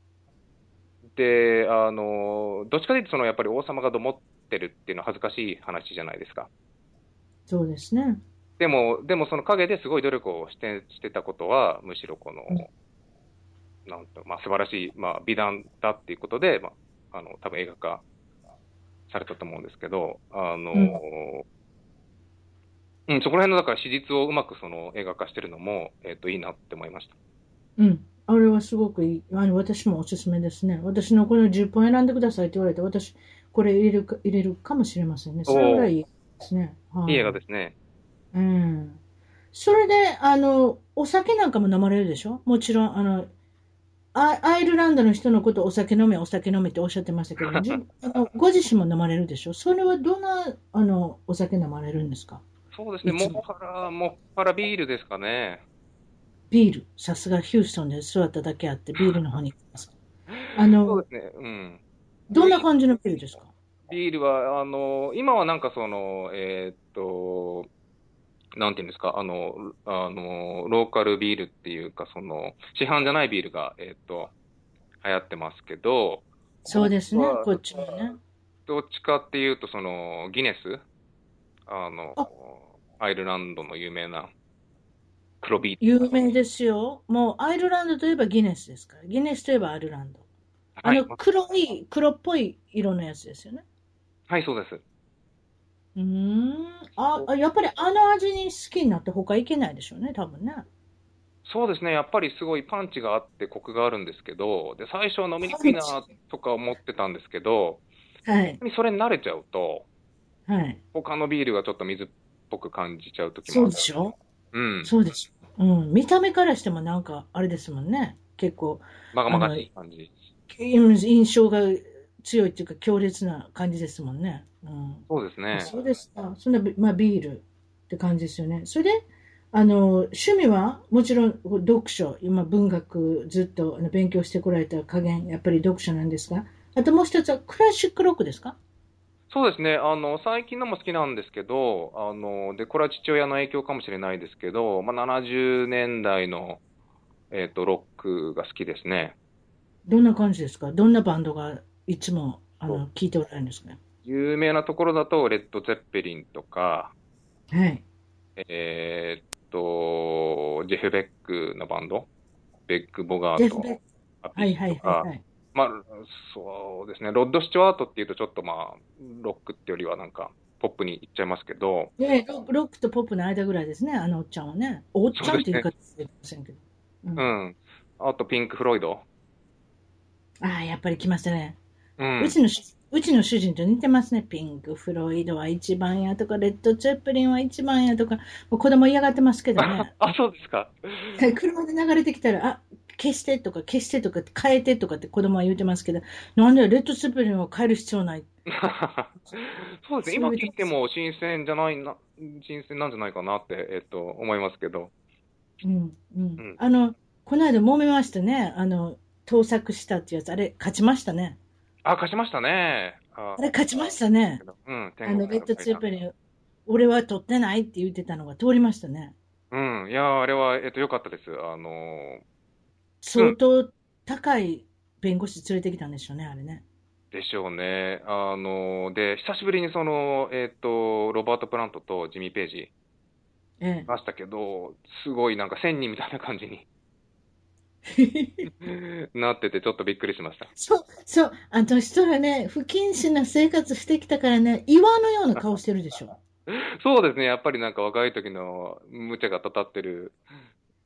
で、あの、どっちかというと、その、やっぱり王様がどもってるっていうのは恥ずかしい話じゃないですか。い。そうですね。でも、でもその陰ですごい努力をしてしてたことは、むしろこの、なんと、まあ、素晴らしい、まあ、美談だっていうことで、まあ、あの、多分映画化されたと思うんですけど、あの、うん、そこら辺の、だから史実をうまくその映画化してるのも、えっ、と、いいなって思いました。うん。あれはすごくいい。あの、私もおすすめですね。私のこの10本選んでくださいって言われて、私、これ入れるか、入れるかもしれませんね。それぐらいいいですね。はいい映画ですね。うん。それで、あの、お酒なんかも飲まれるでしょ？もちろん、あの、アアイルランドの人のことをお酒飲め、お酒飲めっておっしゃってましたけど、<laughs> じあのご自身も飲まれるでしょ？それはどんな、あの、お酒飲まれるんですか？そうですね。ももっぱら、もっぱらビールですかね。ビール。さすがヒューストンで座っただけあって、ビールの方に行きます。あそうの、ですね。うん。どんな感じのビールですか？ビールは、あの、今はなんかその、えーっと、なんていうんですか、あの、あの、ローカルビールっていうか、その、市販じゃないビールが、えーっと、流行ってますけど、そうですねこっちもね。どっちかっていうと、その、ギネス？あのあ、アイルランドの有名な黒ビール。有名ですよ。もう、アイルランドといえばギネスですから。ギネスといえばアイルランド。あはいの、黒い、黒っぽい色のやつですよね。はい、そうです。うーん。あ、あやっぱりあの味に好きになって他いけないでしょうね、多分ね。そうですね、やっぱりすごいパンチがあってコクがあるんですけど、で、最初は飲みにくいなとか思ってたんですけど、はい。それに慣れちゃうと、はい。他のビールがちょっと水っぽく感じちゃう時そうもある。でしょ？うん。そうでしょうん。見た目からしてもなんか、あれですもんね。結構、まがまがしい感じ。印象が強いっていうか強烈な感じですもんね。うん。そうですね。そうですか。そんな、まあ、ビールって感じですよね。それで、あの、趣味はもちろん読書、今文学ずっと勉強してこられた加減、やっぱり読書なんですが、あともう一つはクラシックロックですか？そうですね。あの、最近のも好きなんですけど、あの、で、これは父親の影響かもしれないですけど、まあ、70年代の、えっ、と、ロックが好きですね。どんな感じですか？どんなバンドがいつもあその聞いておられるんですか？有名なところだと、レッド・ゼッペリンとか、はい。えーっと、ジェフ・ベックのバンド、ベック・ボガートアピはいはいーとかはいはい。まあ、そうですね、ロッド・スチュワートっていうと、ちょっとまあ、ロックってよりはなんか、ポップにいっちゃいますけど、ねロロックとポップの間ぐらいですね、あのおっちゃんはね。おっちゃんっていう言い方すいませんけど。うんうん。あと、ピンク・フロイド。ああ、やっぱり来ましたね。うんう。ちのし、うちの主人と似てますね。ピンク・フロイドは一番やとか、レッド・チェッペリンは一番やとか、もう子供嫌がってますけどね。<laughs> あ、そうですか。車で流れてきたら、あ、消してとか消してとか変えてとかって子供は言うてますけど、なんでレッド・チェッペリンを変える必要ない？<laughs> そうですね、今聞いても新鮮じゃないな、新鮮なんじゃないかなって、えっと、思いますけど。うん、うん。うんあの、この間揉めましたね。あの、盗作したってやつ。あれ、勝ちましたね。あ、勝ちましたね。ああれ、勝ちましたね。うん、あの、レッド・チェッペリン、俺は取ってないって言ってたのが通りましたね。うん、いやー、あれは、えっと、良かったです。あのー相当高い弁護士連れてきたんでしょうね、あれね。でしょうね。あのーで、久しぶりにその、えっと、ロバート・プラントとジミー・ページえいましたけど、すごいなんか仙人みたいな感じにえ。<laughs> なってて、ちょっとびっくりしました。そう、そう、あの人らね、不謹慎な生活してきたからね、岩のような顔してるでしょ。<laughs> そうですね、やっぱりなんか若い時の無茶がたたってる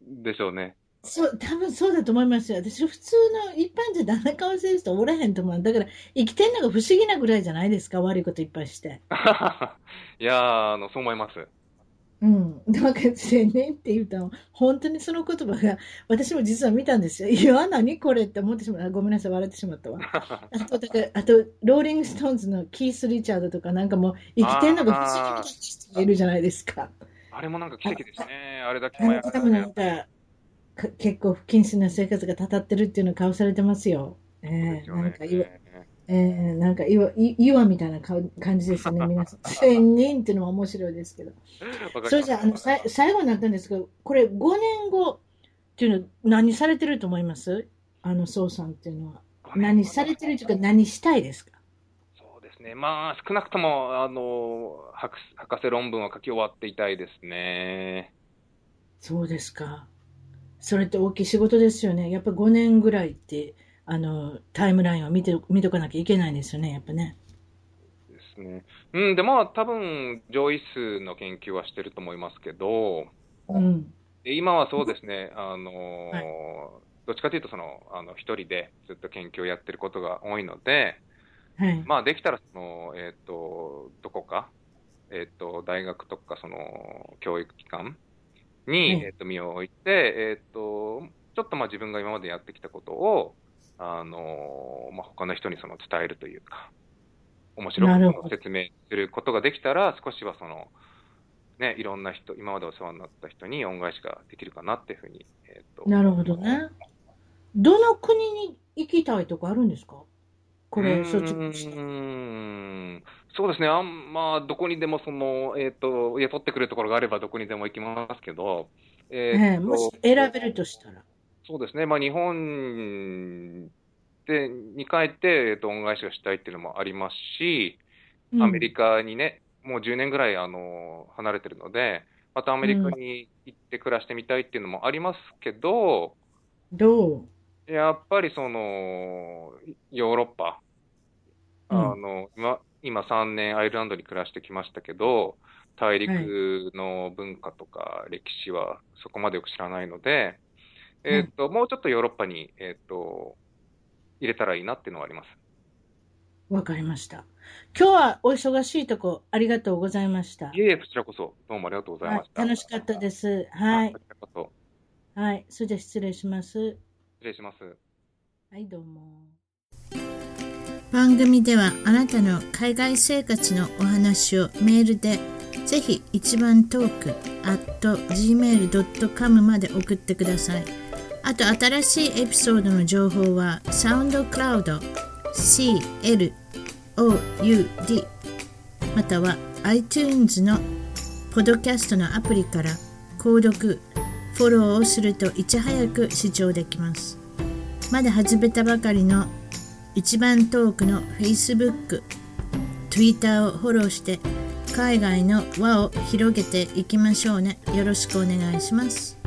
でしょうね。そう、多分そうだと思いますよ。私、普通の一般人であんな顔してる人おらへんと思う。だから、生きてんのが不思議なぐらいじゃないですか？悪いこといっぱいして。<laughs> いやー、あの、そう思います。うん。だから、千年って言うと、本当にその言葉が、私も実は見たんですよ。<laughs> いや、何これって思ってしまった。ごめんなさい、笑ってしまったわ。<laughs> あと、だから、あと、ローリング・ストーンズのキース・リチャードとか、なんかもう、生きてんのが不思議みたいな人がいるじゃないですか。あれもなんか奇跡ですね。あれだけあの方もなんか、か結構不謹慎な生活がたたってるっていうの顔されてますよ。ええなんか岩、ええなんか岩、い岩みたいな顔感じですよね、皆さん。千人っていうのも面白いですけど。それじゃあ、あの、さい最後になったんですけど、これ5年後っていうの何されてると思います？あの、宋さんっていうのは。何されてるというか何したいですか？そうですね。まあ、少なくとも、あの、博士博士論文を書き終わっていたいですね。そうですか。それって大きい仕事ですよね。やっぱ5年ぐらいって、あの、タイムラインを見て、見とかなきゃいけないんですよね、やっぱね。ですね。うん、で、まあ、多分、上位数の研究はしてると思いますけど、うん。で今はそうですね、あの、はいどっちかというと、その、あの、一人でずっと研究をやってることが多いので、はい。まあ、できたら、その、えっ、と、どこか、えっ、と、大学とか、その、教育機関に、はいえっ、と、身を置いて、えっ、と、ちょっとまあ自分が今までやってきたことを、あの、まあ、他の人にその伝えるというか、面白く説明することができたら、少しはその、ね、いろんな人、今までお世話になった人に恩返しができるかなっていうふうに、えっ、と。なるほどね。どの国に行きたいとかあるんですか？これ、卒業して。そうですね、あんまあ、どこにでもその、えっ、と、雇ってくれるところがあれば、どこにでも行きますけど、えええーともし選べるとしたら。そうですね、まあ、日本でに帰って、えっと、恩返しをしたいっていうのもありますし、うん。アメリカにね、もう10年ぐらいあの離れてるので、またアメリカに行って暮らしてみたいっていうのもありますけど、どう？やっぱりその、ヨーロッパ、うん。あの、今、今3年アイルランドに暮らしてきましたけど、大陸の文化とか歴史はそこまでよく知らないので、えっと、もうちょっとヨーロッパに、えっと、入れたらいいなっていうのはあります。わかりました。今日はお忙しいとこありがとうございました。いえいえ、こちらこそ、どうもありがとうございまし、た。楽しかったです。はいこ。ちらこそ、はい。それでは失礼します。失礼します。はい、どうも。番組ではあなたの海外生活のお話をメールでぜひ一番トーク at gmail.com まで送ってください。あと新しいエピソードの情報は SoundCloud CLOUD または iTunes のポドキャストのアプリから購読、フォローをするといち早く視聴できます。まだ始めたばかりの一番トークの Facebook、Twitter をフォローして海外の輪を広げていきましょうね。よろしくお願いします。